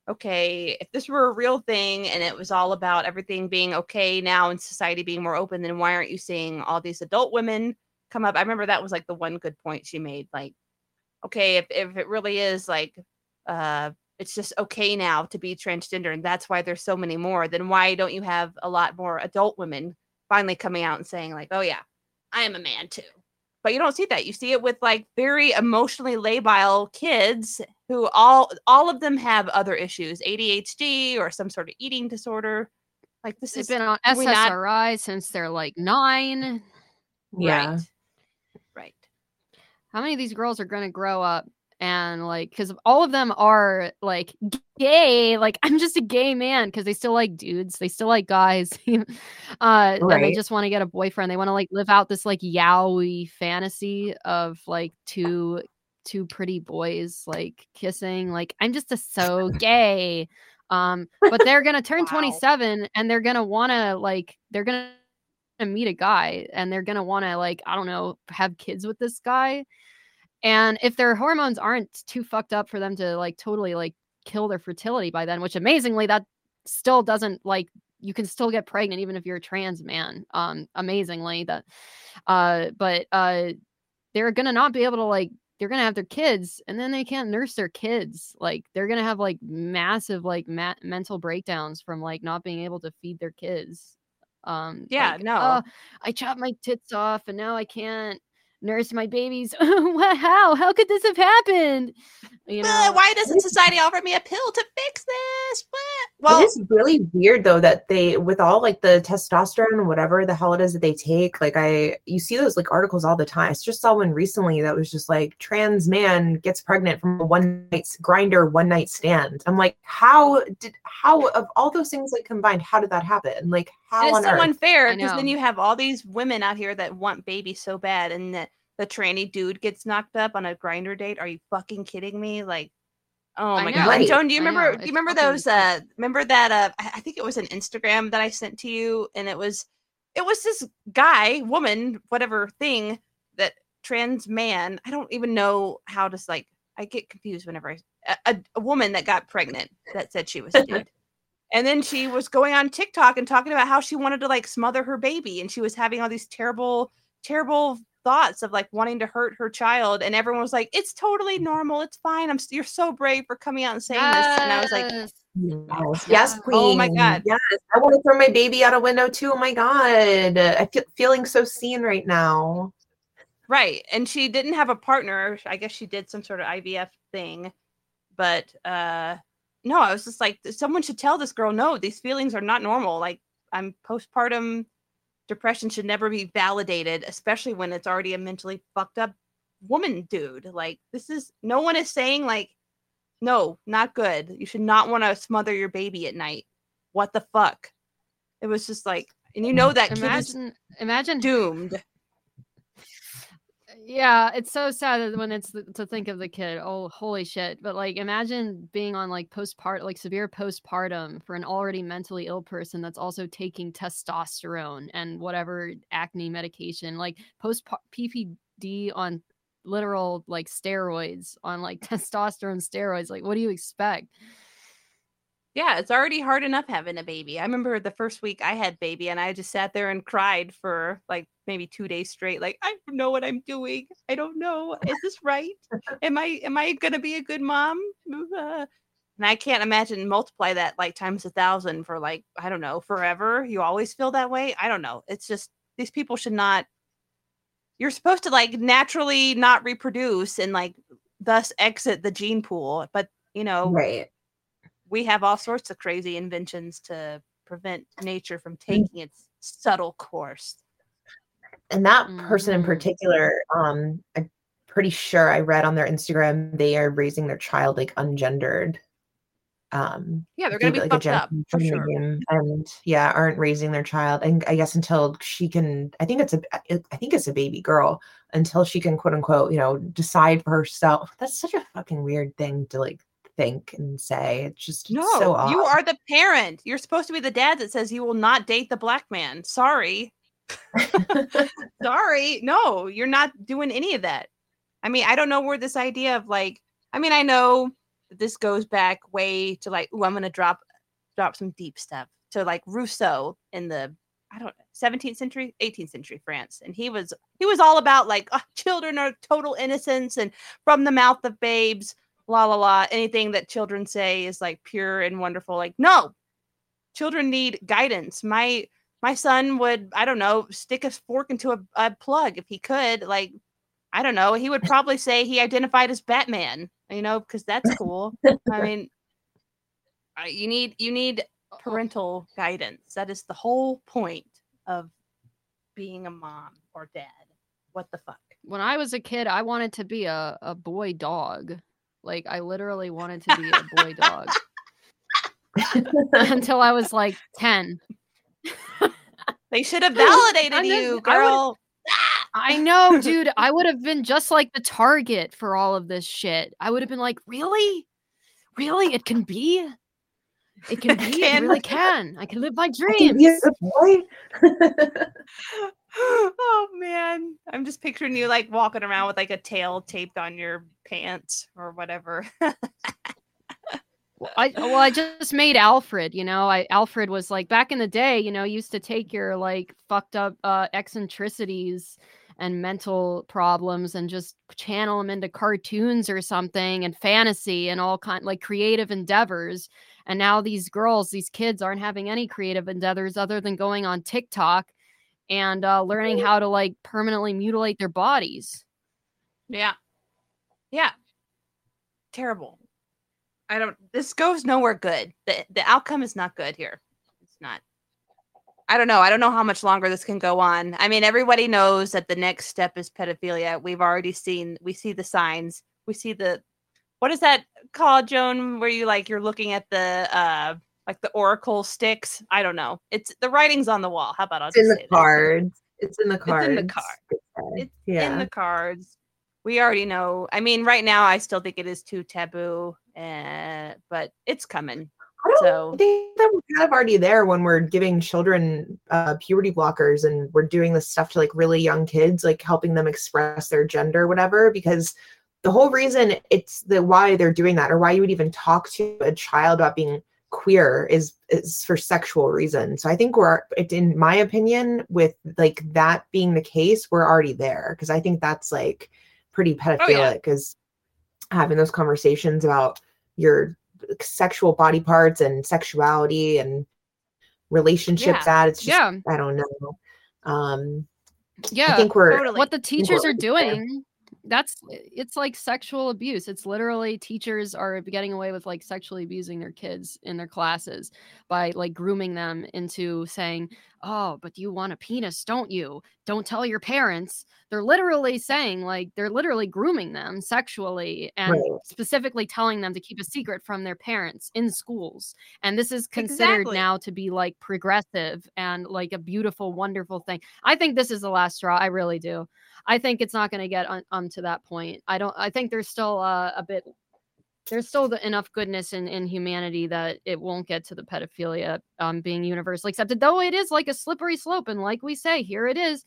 [SPEAKER 1] okay, if this were a real thing and it was all about everything being okay now and society being more open, then why aren't you seeing all these adult women come up? I remember that was like the one good point she made. Like, okay, if, if it really is like uh it's just okay now to be transgender and that's why there's so many more then why don't you have a lot more adult women finally coming out and saying like oh yeah i am a man too but you don't see that you see it with like very emotionally labile kids who all all of them have other issues adhd or some sort of eating disorder like this
[SPEAKER 2] They've been on
[SPEAKER 1] we not-
[SPEAKER 2] SSRI since they're like nine.
[SPEAKER 3] yeah.
[SPEAKER 1] right right
[SPEAKER 2] How many of these girls are gonna grow up and like, because all of them are like gay. Like, I'm just a gay man because they still like dudes. They still like guys. uh, and they just want to get a boyfriend. They want to like live out this like yaoi fantasy of like two two pretty boys like kissing. Like, I'm just a so gay. Um, but they're gonna turn
[SPEAKER 1] Wow.
[SPEAKER 2] 27 and they're gonna wanna like they're gonna meet a guy and they're gonna wanna like, I don't know, have kids with this guy. And if their hormones aren't too fucked up for them to like totally like kill their fertility by then, which amazingly that still doesn't like you can still get pregnant even if you're a trans man. Um amazingly that uh but uh they're gonna not be able to like they're gonna have their kids and then they can't nurse their kids like they're gonna have like massive like ma- mental breakdowns from like not being able to feed their kids um
[SPEAKER 1] Yeah,
[SPEAKER 2] like,
[SPEAKER 1] no.
[SPEAKER 2] "Oh, i chopped my tits off and now i can't nurse my babies what how how could this have happened you know
[SPEAKER 1] why doesn't society offer me a pill to fix this what?
[SPEAKER 3] Well,
[SPEAKER 1] well
[SPEAKER 3] it is really weird though that they, with all like the testosterone, whatever the hell it is that they take, like I, you see those like articles all the time. I just saw one recently that was just like trans man gets pregnant from a one night Grindr one night stand. I'm like, how did how of all those things like combined, how did that happen? And like how
[SPEAKER 1] And
[SPEAKER 3] on
[SPEAKER 1] it's so
[SPEAKER 3] earth?
[SPEAKER 1] unfair because then you have all these women out here that want babies so bad, and that the tranny dude gets knocked up on a Grindr date. Are you fucking kidding me? Like, oh
[SPEAKER 2] I
[SPEAKER 1] my
[SPEAKER 2] know.
[SPEAKER 1] god!
[SPEAKER 3] Right.
[SPEAKER 1] Joan, do you remember? Do you remember those? Uh, remember that? Uh, I I think it was an Instagram that I sent to you, and it was, it was this guy, woman, whatever thing that trans man. I don't even know how to like. I get confused whenever I a, a, a woman that got pregnant that said she was a dude. And then she was going on TikTok and talking about how she wanted to like smother her baby and she was having all these terrible, terrible thoughts of like wanting to hurt her child. And everyone was like, it's totally normal. It's fine. I'm you're so brave for coming out and saying this. And I was like,
[SPEAKER 2] Yes.
[SPEAKER 3] Yes, yes, queen.
[SPEAKER 1] Oh my God.
[SPEAKER 3] Yes, I want to throw my baby out a window too. Oh my god, I feel feeling so seen right now.
[SPEAKER 1] right. And she didn't have a partner. I guess she did some sort of IVF thing. But uh no, I was just like, someone should tell this girl, no, these feelings are not normal. Like I'm postpartum depression should never be validated, especially when it's already a mentally fucked up woman dude. Like this is no one is saying like, no, not good. You should not want to smother your baby at night. What the fuck? It was just like, and you know that kid is
[SPEAKER 2] imagine imagine
[SPEAKER 1] doomed.
[SPEAKER 2] Yeah it's so sad when it's to think of the kid oh holy shit but like imagine being on like postpart like severe postpartum for an already mentally ill person that's also taking testosterone and whatever acne medication like post ppd on literal like steroids on like testosterone steroids like what do you expect
[SPEAKER 1] Yeah, it's already hard enough having a baby. I remember the first week I had baby and I just sat there and cried for like maybe 2 days straight like I don't know what I'm doing. I don't know. Is this right? Am I am I going to be a good mom? Uh, And I can't imagine multiply that like times a thousand for like I don't know, forever. You always feel that way? I don't know. It's just these people should not you're supposed to like naturally not reproduce and like thus exit the gene pool, but you know,
[SPEAKER 3] Right.
[SPEAKER 1] We have all sorts of crazy inventions to prevent nature from taking its subtle course.
[SPEAKER 3] and that person in
[SPEAKER 2] Mhm.
[SPEAKER 3] particular um i pretty sure I read on their Instagram they are raising their child like ungendered. Um,
[SPEAKER 1] Yeah, they're gonna be
[SPEAKER 3] it, like,
[SPEAKER 1] fucked up
[SPEAKER 3] gender
[SPEAKER 1] for sure.
[SPEAKER 3] and yeah, aren't raising their child. And I guess until she can, I think it's a, I think it's a baby girl until she can quote unquote, you know, decide for herself. That's such a fucking weird thing to like think and say. It's just
[SPEAKER 1] No,
[SPEAKER 3] it's so
[SPEAKER 1] you are the parent. You're supposed to be the dad that says you will not date the black man. Sorry. Sorry. No, you're not doing any of that. I mean, I don't know where this idea of like, I mean, I know this goes back way to like, oh, I'm gonna drop drop some deep stuff to like Rousseau in the I don't 17th century, 18th century France. And he was he was all about like "Ah, children are total innocence and from the mouth of babes, la la la. Anything that children say is like pure and wonderful. Like, no, children need guidance. My my son would, I don't know, stick a fork into a, a plug if he could. Like, I don't know. He would probably say he identified as Batman, you know, because that's cool. I mean, you need you need parental guidance. That is the whole point of being a mom or dad. What the fuck?
[SPEAKER 2] when I was a kid, I wanted to be a, a boy dog. Like I literally wanted to be a boy dog until I was like 10.
[SPEAKER 1] They should have validated
[SPEAKER 2] just-
[SPEAKER 1] you,
[SPEAKER 2] I
[SPEAKER 1] girl.
[SPEAKER 2] I know, dude. I would have been just like the target for all of this shit. I would have been like, really? Really? It can be? It can be.
[SPEAKER 1] It
[SPEAKER 2] be?
[SPEAKER 1] can.
[SPEAKER 2] It really can. I can live my
[SPEAKER 3] I think
[SPEAKER 2] dreams.
[SPEAKER 3] he's a boy.
[SPEAKER 1] Oh man, I'm just picturing you like walking around with like a tail taped on your pants or whatever.
[SPEAKER 2] Well, I well, I just made Alfred. You know, I Alfred was like back in the day. You know, used to take your like fucked up uh, eccentricities and mental problems and just channel them into cartoons or something and fantasy and all kind like creative endeavors. And now these girls, these kids, aren't having any creative endeavors other than going on TikTok and uh, learning how to like permanently mutilate their bodies.
[SPEAKER 1] yeah, yeah, terrible. I don't. This goes nowhere good. the The outcome is not good here. It's not. I don't know. I don't know how much longer this can go on. I mean, everybody knows that the next step is pedophilia. We've already seen. We see the signs. We see the. What is that called, Joan? Where you like you're looking at the uh like the oracle sticks? I don't know. It's the writing's on the wall. How about I'll
[SPEAKER 3] It's in
[SPEAKER 1] just
[SPEAKER 3] the
[SPEAKER 1] say that.
[SPEAKER 3] cards. It's in the cards.
[SPEAKER 1] It's in
[SPEAKER 3] cards.
[SPEAKER 1] the card. It's
[SPEAKER 3] yeah.
[SPEAKER 1] in the cards. We already know. I mean, right now, I still think it is too taboo, uh, but it's coming.
[SPEAKER 3] I don't
[SPEAKER 1] So-
[SPEAKER 3] think that we're kind of already there when we're giving children uh, puberty blockers and we're doing this stuff to like really young kids, like helping them express their gender, whatever. Because the whole reason it's the why they're doing that, or why you would even talk to a child about being queer, is is for sexual reasons. So I think we're, it, in my opinion, with like that being the case, we're already there. Because I think that's like pretty pedophilic, is having those conversations about your sexual body parts and sexuality and relationships at it's just
[SPEAKER 2] Yeah.
[SPEAKER 3] i don't know um
[SPEAKER 2] Yeah.
[SPEAKER 3] i think we're
[SPEAKER 1] Totally.
[SPEAKER 2] what the teachers are doing that's eh, it's like sexual abuse. It's literally teachers are getting away with like sexually abusing their kids in their classes by like grooming them into saying oh but you want a penis don't you don't tell your parents they're literally saying like they're literally grooming them sexually and
[SPEAKER 3] Right.
[SPEAKER 2] specifically telling them to keep a secret from their parents in schools and this is considered
[SPEAKER 1] Exactly.
[SPEAKER 2] now to be like progressive and like a beautiful wonderful thing i think this is the last straw i really do I think it's not going to get on, um to that point. I don't. I think there's still uh, a bit. There's still the, enough goodness in, in humanity that it won't get to the pedophilia um, being universally accepted. Though it is like a slippery slope, and like we say, here it is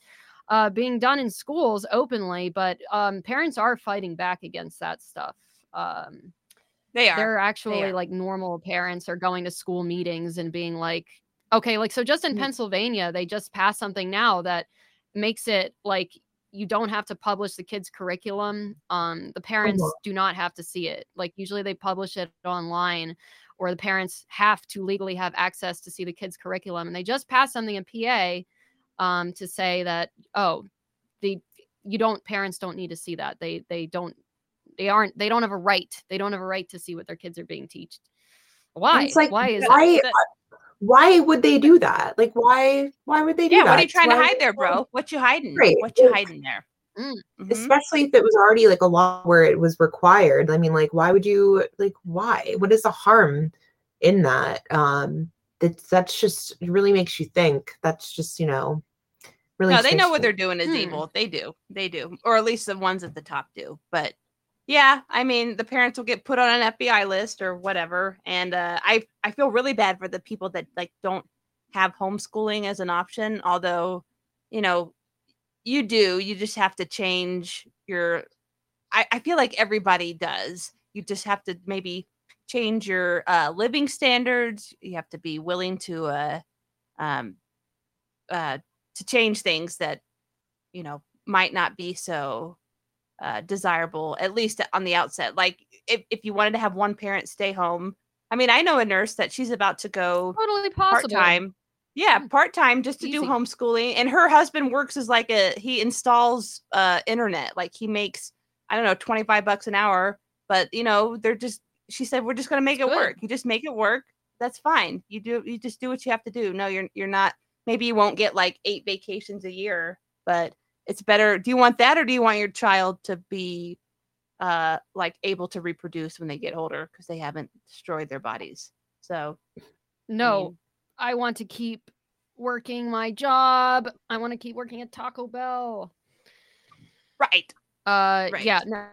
[SPEAKER 2] uh, being done in schools openly. But um, parents are fighting back against that stuff. Um,
[SPEAKER 1] They are.
[SPEAKER 2] they're actually
[SPEAKER 1] are.
[SPEAKER 2] like normal parents are going to school meetings and being like okay like so just in
[SPEAKER 1] Mhm.
[SPEAKER 2] pennsylvania they just passed something now that makes it like you don't have to publish the kids curriculum um the parents
[SPEAKER 3] Mhm.
[SPEAKER 2] do not have to see it like usually they publish it online or the parents have to legally have access to see the kids curriculum and they just passed something in pa um to say that oh the you don't parents don't need to see that they they don't they aren't they don't have a right they don't have a right to see what their kids are being taught why
[SPEAKER 3] it's like,
[SPEAKER 2] why is
[SPEAKER 3] why-
[SPEAKER 2] that?
[SPEAKER 3] Why would they do that like why why would they do
[SPEAKER 1] yeah.
[SPEAKER 3] that
[SPEAKER 1] What are you trying to hide there, bro? What you hiding?
[SPEAKER 3] Right,
[SPEAKER 1] What you hiding there? Mhm.
[SPEAKER 3] especially if it was already like a law where it was required i mean like why would you like why what is the harm in that um that's that's just it really makes you think that's just you know really
[SPEAKER 1] no, they know what they're doing is
[SPEAKER 2] Hmm.
[SPEAKER 1] evil. They do. They do. Or at least the ones at the top do. But yeah, I mean, the parents will get put on an FBI list or whatever. And uh, I I feel really bad for the people that like don't have homeschooling as an option. Although, you know, you do. You just have to change your. I, I feel like everybody does. You just have to maybe change your uh, living standards. You have to be willing to uh, um, uh, to change things that you know might not be so uh, desirable at least on the outset like if, if you wanted to have one parent stay home i mean i know a nurse that she's about to go
[SPEAKER 2] Totally possible.
[SPEAKER 1] part-time yeah
[SPEAKER 2] Mm.
[SPEAKER 1] part-time just to do homeschooling and her husband works as like a he installs uh internet like he makes i don't know 25 bucks an hour but you know they're just she said we're just going to make
[SPEAKER 2] That's
[SPEAKER 1] it
[SPEAKER 2] good.
[SPEAKER 1] work you just make it work that's fine you do you just do what you have to do no you're you're not maybe you won't get like eight vacations a year but it's better do you want that or do you want your child to be uh like able to reproduce when they get older because they haven't destroyed their bodies so I
[SPEAKER 2] No,
[SPEAKER 1] mean,
[SPEAKER 2] I want to keep working my job. I want to keep working at Taco Bell.
[SPEAKER 1] right
[SPEAKER 2] Uh,
[SPEAKER 1] Right.
[SPEAKER 2] yeah, no.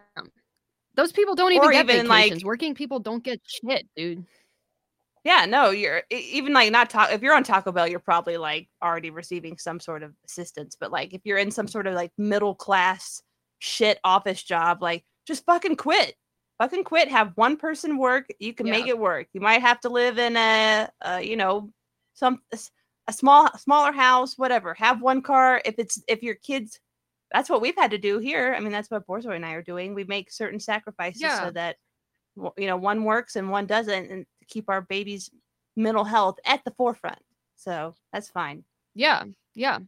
[SPEAKER 2] Those people don't even
[SPEAKER 1] Or
[SPEAKER 2] get
[SPEAKER 1] even, like-
[SPEAKER 2] vacations. Working people don't get shit, dude.
[SPEAKER 1] Yeah, no, you're even like not ta- if you're on Taco Bell, you're probably like already receiving some sort of assistance. But like if you're in some sort of like middle class shit office job, like just fucking quit. Fucking quit. Have one person work. You can make it work. You might have to live in a, uh, you know, some a small smaller house, whatever. Have one car. If it's if your kids, that's what we've had to do here. I mean, that's what Borzoi and I are doing. We make certain sacrifices
[SPEAKER 2] Yeah.
[SPEAKER 1] so that you know one works and one doesn't and keep our babies mental health at the forefront so that's fine
[SPEAKER 2] Yeah, yeah.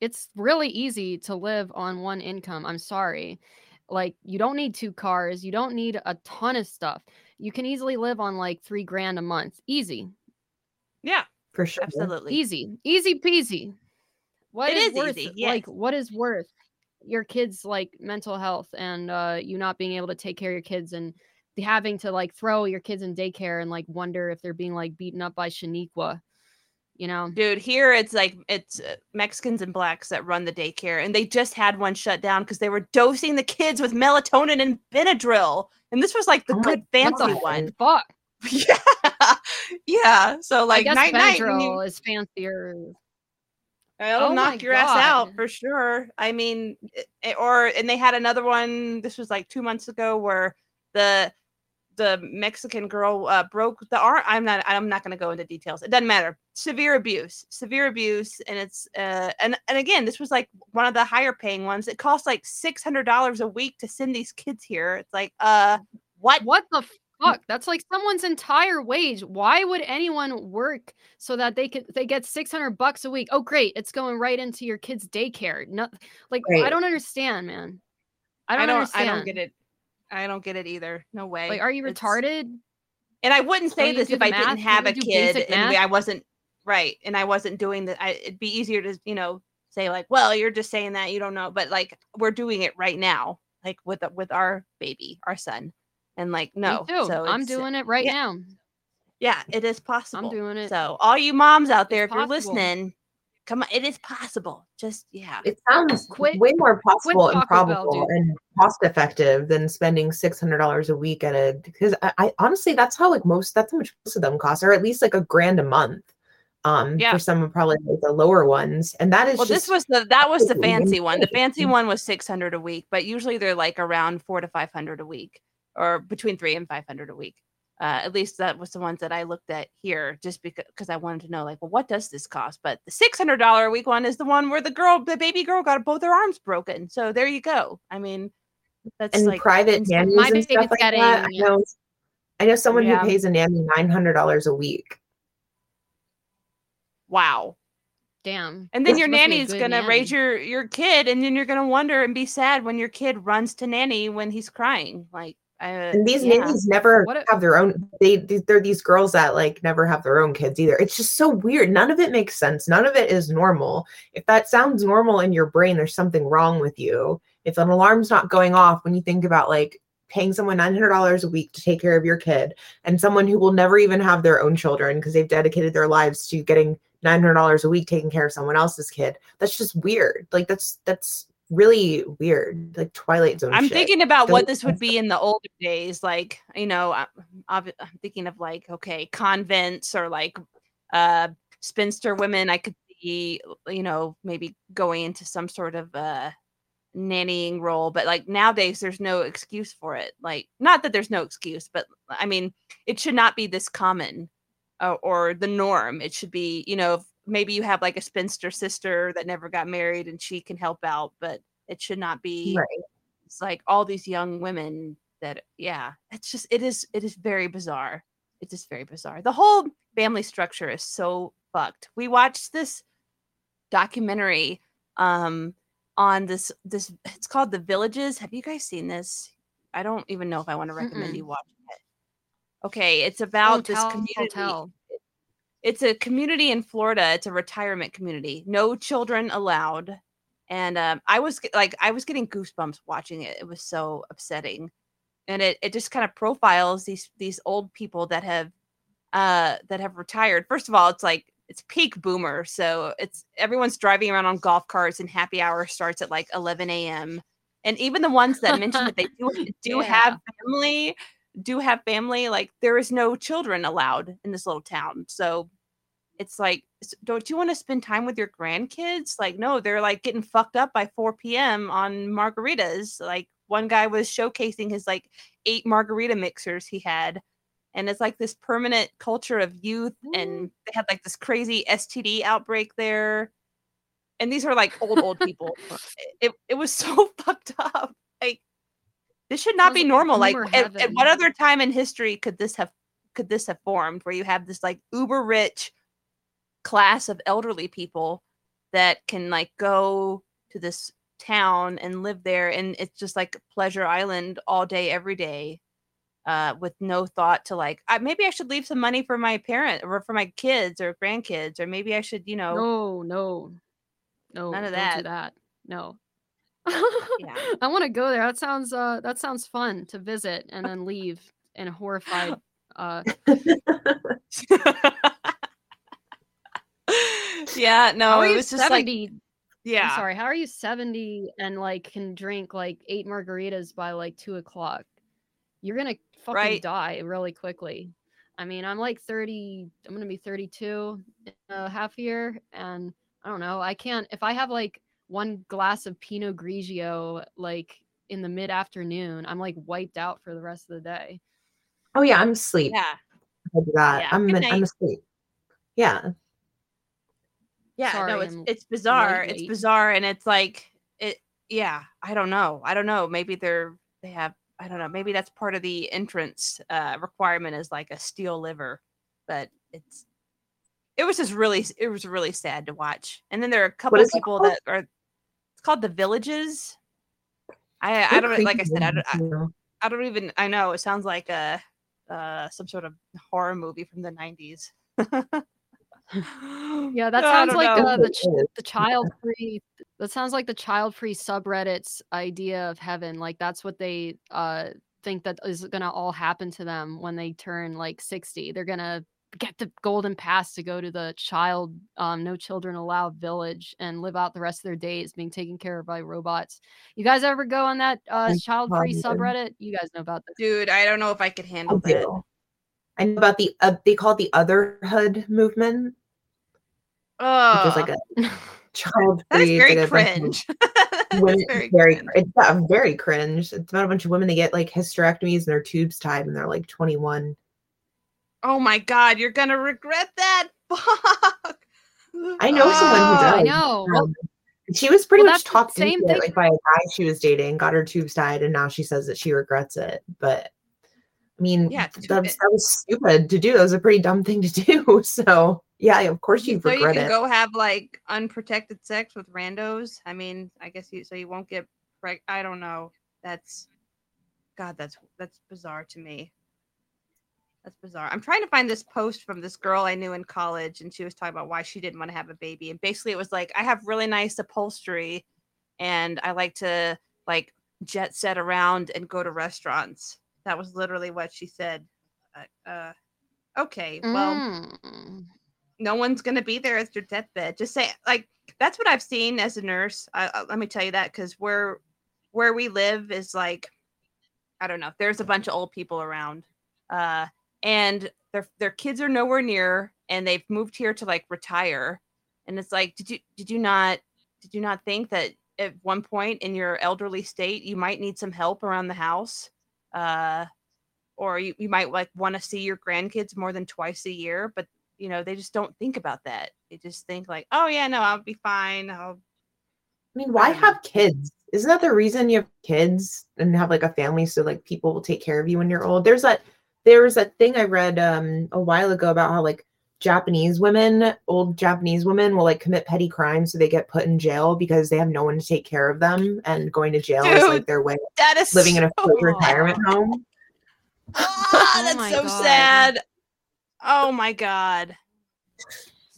[SPEAKER 2] It's really easy to live on one income. I'm sorry. Like, you don't need two cars. You don't need a ton of stuff. You can easily live on like three grand a month. Easy,
[SPEAKER 1] yeah
[SPEAKER 3] for sure
[SPEAKER 1] absolutely
[SPEAKER 2] easy, easy peasy. What
[SPEAKER 1] It
[SPEAKER 2] is
[SPEAKER 1] is
[SPEAKER 2] worth,
[SPEAKER 1] easy,
[SPEAKER 2] like, what is worth your kids' like mental health and uh, you not being able to take care of your kids and the- having to like throw your kids in daycare and like wonder if they're being like beaten up by Shaniqua, you know?
[SPEAKER 1] dude here it's like it's uh, mexicans and blacks that run the daycare and they just had one shut down because they were dosing the kids with melatonin and benadryl and this was like the
[SPEAKER 3] Oh
[SPEAKER 1] good fancy one
[SPEAKER 2] Fuck.
[SPEAKER 1] yeah yeah so like night night you-
[SPEAKER 2] is fancier.
[SPEAKER 1] It'll
[SPEAKER 2] Oh
[SPEAKER 1] knock your ass out for sure. I mean, i- i- or and they had another one. This was like two months ago where the the Mexican girl uh, broke the arm. I'm not. I'm not going to go into details. It doesn't matter. Severe abuse. Severe abuse, and it's uh and and again, this was like one of the higher paying ones. It costs like six hundred dollars a week to send these kids here. It's like uh what?
[SPEAKER 2] What the fuck? That's like someone's entire wage. Why would anyone work so that they could they get 600 bucks a week? Oh great, it's going right into your kid's daycare. No, like I don't understand, man. I
[SPEAKER 1] I
[SPEAKER 2] don't,
[SPEAKER 1] don't.
[SPEAKER 2] understand.
[SPEAKER 1] I don't get it. I don't get it either. No way.
[SPEAKER 2] Like, are you
[SPEAKER 1] It's-
[SPEAKER 2] retarded?
[SPEAKER 1] And I wouldn't say this if I
[SPEAKER 2] math?
[SPEAKER 1] didn't have a kid and? I wasn't right, and I wasn't doing that. It'd be easier to, you know, say like, "Well, you're just saying that you don't know," but like we're doing it right now, like with with our baby, our son, and like no, so
[SPEAKER 2] I'm doing it right
[SPEAKER 1] yeah,
[SPEAKER 2] now.
[SPEAKER 1] Yeah, it is possible.
[SPEAKER 2] I'm doing it.
[SPEAKER 1] So all you moms out there, if you're listening, come on, it is possible. Just yeah,
[SPEAKER 3] It sounds
[SPEAKER 2] Quit-
[SPEAKER 3] way more possible and
[SPEAKER 2] Taco Bell,
[SPEAKER 3] probable and cost effective than spending six hundred dollars a week at a because I, I honestly that's how like most that's how much most of them cost, or at least like a grand a month. Um
[SPEAKER 1] Yeah.
[SPEAKER 3] for some of probably like the lower ones. And that is
[SPEAKER 1] well, this was the that was the fancy one. The fancy one was six hundred a week, but usually they're like around four to five hundred a week, or between three and five hundred a week. Uh, at least that was the ones that I looked at here, just because because I wanted to know, like, well, what does this cost? But the six hundred dollar a week one is the one where the girl, the baby girl, got both her arms broken. So there you go. I mean, that's
[SPEAKER 3] and
[SPEAKER 1] like
[SPEAKER 3] private
[SPEAKER 1] insane.
[SPEAKER 3] nannies
[SPEAKER 2] my
[SPEAKER 3] and stuff
[SPEAKER 2] baby's
[SPEAKER 3] like that. I know I know someone
[SPEAKER 1] Yeah.
[SPEAKER 3] who pays a nanny nine hundred dollars a week.
[SPEAKER 1] wow.
[SPEAKER 2] Damn.
[SPEAKER 1] And then
[SPEAKER 2] That's
[SPEAKER 1] your
[SPEAKER 2] supposed to be a
[SPEAKER 1] nanny's gonna raise your your kid, and then you're gonna wonder and be sad when your kid runs to nanny when he's crying. Like, uh,
[SPEAKER 3] And these
[SPEAKER 1] yeah.
[SPEAKER 3] nannies never
[SPEAKER 2] a-
[SPEAKER 3] have their own. They they- they're these girls that like never have their own kids either. It's just so weird. None of it makes sense. None of it is normal. If that sounds normal in your brain, there's something wrong with you. if an alarm's not going off when you think about like paying someone $900 a week to take care of your kid and someone who will never even have their own children because they've dedicated their lives to getting $900 a week taking care of someone else's kid that's just weird like that's that's really weird like twilight zone
[SPEAKER 1] I'm
[SPEAKER 3] shit.
[SPEAKER 1] thinking about what this would be in the older days. Like, you know, I'm I'm thinking of like, okay, convents or like uh spinster women. I could see, you know, maybe going into some sort of uh nannying role. But like nowadays, there's no excuse for it. Like, not that there's no excuse, but I mean, it should not be this common uh, or the norm. It should be, you know, if maybe you have like a spinster sister that never got married and she can help out, but it should not be
[SPEAKER 3] right.
[SPEAKER 1] it's like all these young women that yeah it's just it is it is very bizarre. It is very bizarre. The whole family structure is so fucked. We watched this documentary um on this this it's called the villages. Have you guys seen this? I don't even know if i want to recommend
[SPEAKER 2] Mm-mm.
[SPEAKER 1] you watch it. Okay it's
[SPEAKER 2] Oh,
[SPEAKER 1] about this
[SPEAKER 2] tell,
[SPEAKER 1] community
[SPEAKER 2] tell.
[SPEAKER 1] It's a community in Florida. It's a retirement community. No children allowed. And um, I was like, I was getting goosebumps watching it. It was so upsetting, and it it just kind of profiles these these old people that have uh that have retired. First of all, it's like it's peak boomer, so it's everyone's driving around on golf carts, and happy hour starts at like 11 a.m. And even the ones that mention that they do do have family, do have family, like there is no children allowed in this little town. So it's like, don't you want to spend time with your grandkids? Like, no, they're like getting fucked up by 4 p.m. on margaritas. Like, one guy was showcasing his like eight margarita mixers he had. And it's like this permanent culture of youth. And they had like this crazy STD outbreak there. And these are like old, old people. It, it was so fucked up. Like, this should not be normal. Like, at, at what other time in history could this have could this have formed where you have this like uber rich class of elderly people that can like go to this town and live there and it's just like pleasure island all day every day uh with no thought to like I, maybe i should leave some money for my parent or for my kids or grandkids or maybe i should you know
[SPEAKER 2] No, no, no.
[SPEAKER 1] None of that.
[SPEAKER 2] Do that. No.
[SPEAKER 1] Yeah.
[SPEAKER 2] I want to go there. That sounds uh that sounds fun to visit and then leave in a horrified uh
[SPEAKER 1] yeah no it was just like yeah
[SPEAKER 2] I'm sorry, how are you 70 and like can drink like eight margaritas by like two o'clock? You're gonna fucking
[SPEAKER 1] Right.
[SPEAKER 2] die really quickly. I mean, I'm like 30, I'm gonna be 32 in a half year, and I don't know. I can't if I have like one glass of Pinot Grigio like in the mid afternoon, I'm like wiped out for the rest of the day.
[SPEAKER 3] oh yeah i'm asleep.
[SPEAKER 1] Yeah.
[SPEAKER 3] I do that.
[SPEAKER 1] Yeah,
[SPEAKER 3] i'm
[SPEAKER 1] good
[SPEAKER 3] i'm asleep. Yeah.
[SPEAKER 1] Yeah
[SPEAKER 2] Sorry,
[SPEAKER 1] no it's
[SPEAKER 2] I'm
[SPEAKER 1] it's bizarre. it's bizarre and it's like it yeah i don't know. I don't know. Maybe they're they have i don't know. Maybe that's part of the entrance uh requirement is like a steel liver but it's it was just really it was really sad to watch. And then there are a couple
[SPEAKER 3] is it
[SPEAKER 1] people that are it's called the villages i i don't like i said I don't, I,
[SPEAKER 3] don't
[SPEAKER 1] I don't even i know it sounds like a uh some sort of horror movie from the 90s
[SPEAKER 2] Yeah, that sounds
[SPEAKER 1] don't
[SPEAKER 2] like uh, the ch- the child free. That sounds like the child free subreddit's idea of heaven. Like that's what they uh think that is gonna all happen to them when they turn like sixty. They're gonna get the golden pass to go to the child um no children allowed village and live out the rest of their days being taken care of by robots. You guys ever go on that uh child free subreddit? You guys know about this.
[SPEAKER 1] dude i don't know if i could handle
[SPEAKER 3] I
[SPEAKER 1] that.
[SPEAKER 3] I know about the uh, they call it the otherhood movement.
[SPEAKER 1] oh
[SPEAKER 3] Which is like a child free.
[SPEAKER 1] very cringe
[SPEAKER 3] Women,
[SPEAKER 1] very
[SPEAKER 3] very,
[SPEAKER 1] cringe.
[SPEAKER 3] it's yeah, very cringe. It's about a bunch of women that get like hysterectomies and their tubes tied and they're like 21.
[SPEAKER 1] Oh my god you're gonna regret that fuck
[SPEAKER 3] I know someone who
[SPEAKER 1] Oh,
[SPEAKER 3] does.
[SPEAKER 2] I know.
[SPEAKER 3] Um, she was pretty
[SPEAKER 2] well,
[SPEAKER 3] much
[SPEAKER 2] that's
[SPEAKER 3] talked
[SPEAKER 2] same
[SPEAKER 3] into it, like by a guy she was dating, got her tubes tied, and now she says that she regrets it. But I mean,
[SPEAKER 1] Yeah,
[SPEAKER 3] th-
[SPEAKER 1] too-
[SPEAKER 3] that's, that was stupid to do. That was a pretty dumb thing to do. So yeah, of course you
[SPEAKER 1] so you
[SPEAKER 3] regret
[SPEAKER 1] can
[SPEAKER 3] it.
[SPEAKER 1] go have like unprotected sex with randos i mean i guess you so you won't get preg- i don't know that's god that's that's bizarre to me that's bizarre i'm trying to find this post from this girl i knew in college and she was talking about why she didn't want to have a baby and basically it was like i have really nice upholstery and i like to like jet set around and go to restaurants. That was literally what she said. Uh, uh, okay, well,
[SPEAKER 2] Mm.
[SPEAKER 1] no one's gonna be there at your deathbed. Just say like that's what I've seen as a nurse. I, I- let me tell you that because where where we live is like I don't know. There's a bunch of old people around, uh, and their their kids are nowhere near, and they've moved here to like retire. And it's like, did you did you not did you not think that at one point in your elderly state you might need some help around the house? Uh, or you, you might like want to see your grandkids more than twice a year, but you know they just don't think about that. They just think like, oh yeah, no, I'll be fine. I'll
[SPEAKER 3] I mean, why have kids? Isn't that the reason you have kids and have like a family so like people will take care of you when you're old? There's that there was that thing I read um a while ago about how like Japanese women, old Japanese women will like commit petty crimes so they get put in jail because they have no one to take care of them and going to jail is like their way of
[SPEAKER 1] that is
[SPEAKER 3] living in a
[SPEAKER 1] so-
[SPEAKER 3] full retirement home.
[SPEAKER 1] Ah,
[SPEAKER 2] Oh
[SPEAKER 1] that's
[SPEAKER 2] my
[SPEAKER 1] so
[SPEAKER 2] God.
[SPEAKER 1] sad. Oh my god.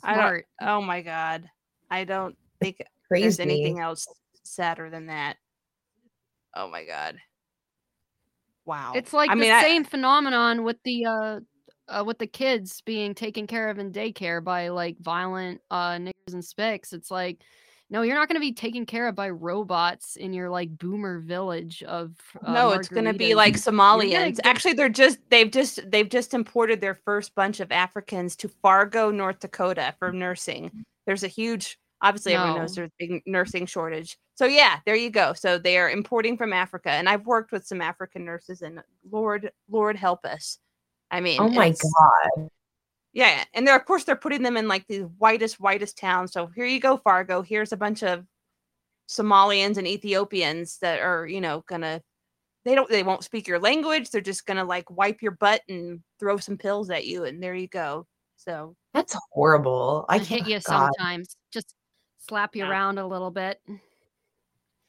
[SPEAKER 1] I don't. Oh my god. I don't think there's anything else sadder than that. Oh my god. Wow.
[SPEAKER 2] It's like
[SPEAKER 1] I
[SPEAKER 2] the
[SPEAKER 1] mean, I-
[SPEAKER 2] same phenomenon with the uh, uh with the kids being taken care of in daycare by like violent uh niggers and spicks. It's like no, you're not going to be taken care of by robots in your like boomer village of uh,
[SPEAKER 1] no, it's going to be like Somalians. Actually, they're just they've just they've just imported their first bunch of Africans to Fargo, North Dakota for nursing. There's a huge obviously everyone knows
[SPEAKER 2] No.
[SPEAKER 1] there's a big nursing shortage. So yeah, there you go. So they are importing from Africa and I've worked with some African nurses and Lord Lord help us. I mean,
[SPEAKER 3] Oh my god.
[SPEAKER 1] Yeah, and they're of course they're putting them in like the whitest, whitest towns. So here you go, Fargo. Here's a bunch of Somalians and Ethiopians that are, you know, gonna they don't they won't speak your language. They're just gonna like wipe your butt and throw some pills at you, and there you go. So
[SPEAKER 3] That's horrible. I
[SPEAKER 2] hit you
[SPEAKER 3] God.
[SPEAKER 2] sometimes. Just slap you
[SPEAKER 1] Yeah.
[SPEAKER 2] around a little bit.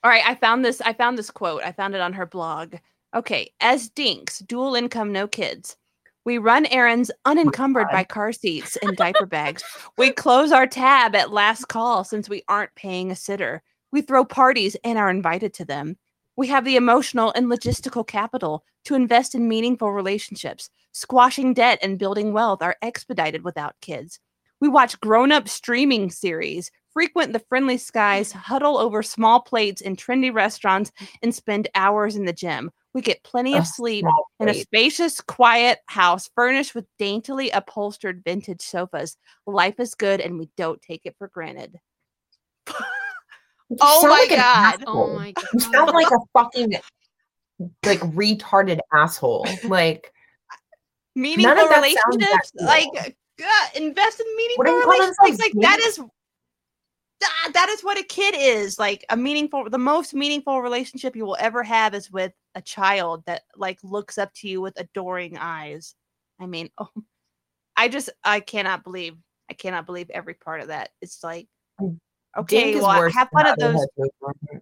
[SPEAKER 1] all right, I found this, I found this quote. I found it on her blog. Okay, as dinks, dual income, no kids. We run errands unencumbered
[SPEAKER 3] God.
[SPEAKER 1] by car seats and diaper bags. We close our tab at last call since we aren't paying a sitter. We throw parties and are invited to them. We have the emotional and logistical capital to invest in meaningful relationships. Squashing debt and building wealth are expedited without kids. We watch grown up streaming series, frequent the friendly skies, huddle over small plates in trendy restaurants, and spend hours in the gym. We get plenty of
[SPEAKER 3] Ugh,
[SPEAKER 1] sleep
[SPEAKER 3] small
[SPEAKER 1] in a spacious, quiet house furnished with daintily upholstered vintage sofas. Life is good and we don't take it for granted. Oh my
[SPEAKER 3] like an
[SPEAKER 1] God.
[SPEAKER 2] Oh
[SPEAKER 3] asshole.
[SPEAKER 2] my
[SPEAKER 3] You sound like a fucking like retarded asshole. Like
[SPEAKER 1] Meaningful
[SPEAKER 3] of that sounds that
[SPEAKER 1] uh,
[SPEAKER 3] relationships,
[SPEAKER 1] like God, invest in meaningful
[SPEAKER 3] do you call
[SPEAKER 1] relationships. Like,
[SPEAKER 3] themselves,
[SPEAKER 1] like that
[SPEAKER 3] dinks?
[SPEAKER 1] is that, that is what a kid is. Like a meaningful, the most meaningful relationship you will ever have is with a child that like looks up to you with adoring eyes. I mean, oh, I just I cannot believe I cannot believe every part of that. It's like
[SPEAKER 3] Mm.
[SPEAKER 1] okay, well,
[SPEAKER 3] worse
[SPEAKER 1] have
[SPEAKER 3] than
[SPEAKER 1] fun at
[SPEAKER 3] Other
[SPEAKER 1] those.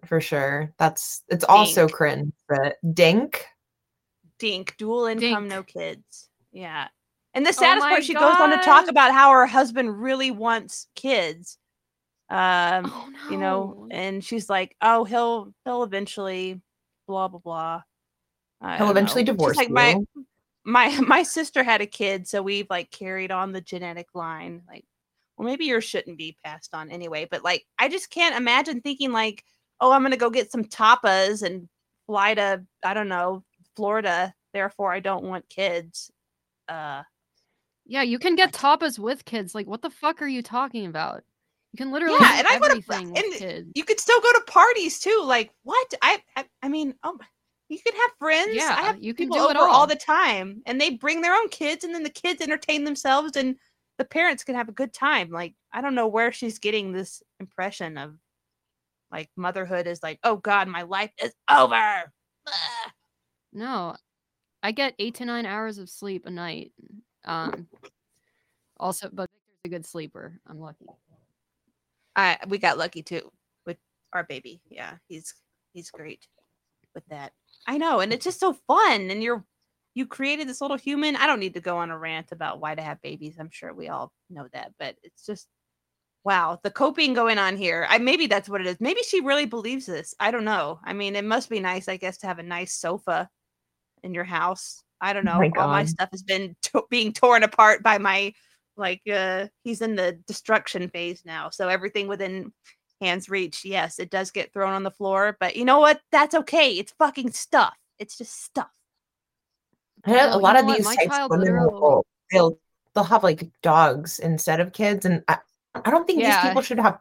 [SPEAKER 3] For sure. That's it's also
[SPEAKER 1] Dink.
[SPEAKER 3] cringe, but Dink.
[SPEAKER 1] Dink, dual income,
[SPEAKER 2] Dink.
[SPEAKER 1] no kids. Yeah. And the
[SPEAKER 2] Oh
[SPEAKER 1] saddest
[SPEAKER 2] my
[SPEAKER 1] part, she goes on to talk about how her husband really wants kids. Um,
[SPEAKER 2] Oh no.
[SPEAKER 1] you know, and she's like, "Oh, he'll he'll eventually, blah blah blah." I
[SPEAKER 3] He'll eventually
[SPEAKER 1] know.
[SPEAKER 3] Divorce
[SPEAKER 1] like my my my sister had a kid, so we've like carried on the genetic line. Like, well, maybe yours shouldn't be passed on anyway. But like, I just can't imagine thinking like, "Oh, I'm gonna go get some tapas and fly to I don't know Florida. Therefore, I don't want kids." Uh,
[SPEAKER 2] Yeah, you can get tapas with kids. Like, what the fuck are you talking about? You can literally
[SPEAKER 1] Yeah, and I go to- and
[SPEAKER 2] kids.
[SPEAKER 1] you could still go to parties too. Like what? I I, I mean, oh, you can have friends.
[SPEAKER 2] Yeah,
[SPEAKER 1] I have
[SPEAKER 2] you can do it
[SPEAKER 1] all
[SPEAKER 2] all.
[SPEAKER 1] the time, and they bring their own kids, and then the kids entertain themselves, and the parents can have a good time. Like I don't know where she's getting this impression of like motherhood is like, oh God, my life is over. Ugh.
[SPEAKER 2] No, I get eight to nine hours of sleep a night. Um, also, but Victor's a good sleeper. I'm lucky.
[SPEAKER 1] I we got lucky too with our baby. Yeah, he's he's great with that. I know, and it's just so fun. And you're you created this little human. I don't need to go on a rant about why to have babies. I'm sure we all know that, but it's just wow, the coping going on here. I maybe that's what it is. Maybe she really believes this. I don't know. I mean, it must be nice, I guess, to have a nice sofa in your house. I don't oh know.
[SPEAKER 3] Oh my
[SPEAKER 1] All my stuff has been to- being torn apart by my like uh he's in the destruction phase now. So everything within hands reach, yes, it does get thrown on the floor, but you know what? That's okay. It's fucking stuff. It's just stuff.
[SPEAKER 3] I know a lot of these types of
[SPEAKER 2] child
[SPEAKER 3] women will they'll they'll have like dogs instead of kids, and I, I don't think
[SPEAKER 2] Yeah.
[SPEAKER 3] these people should have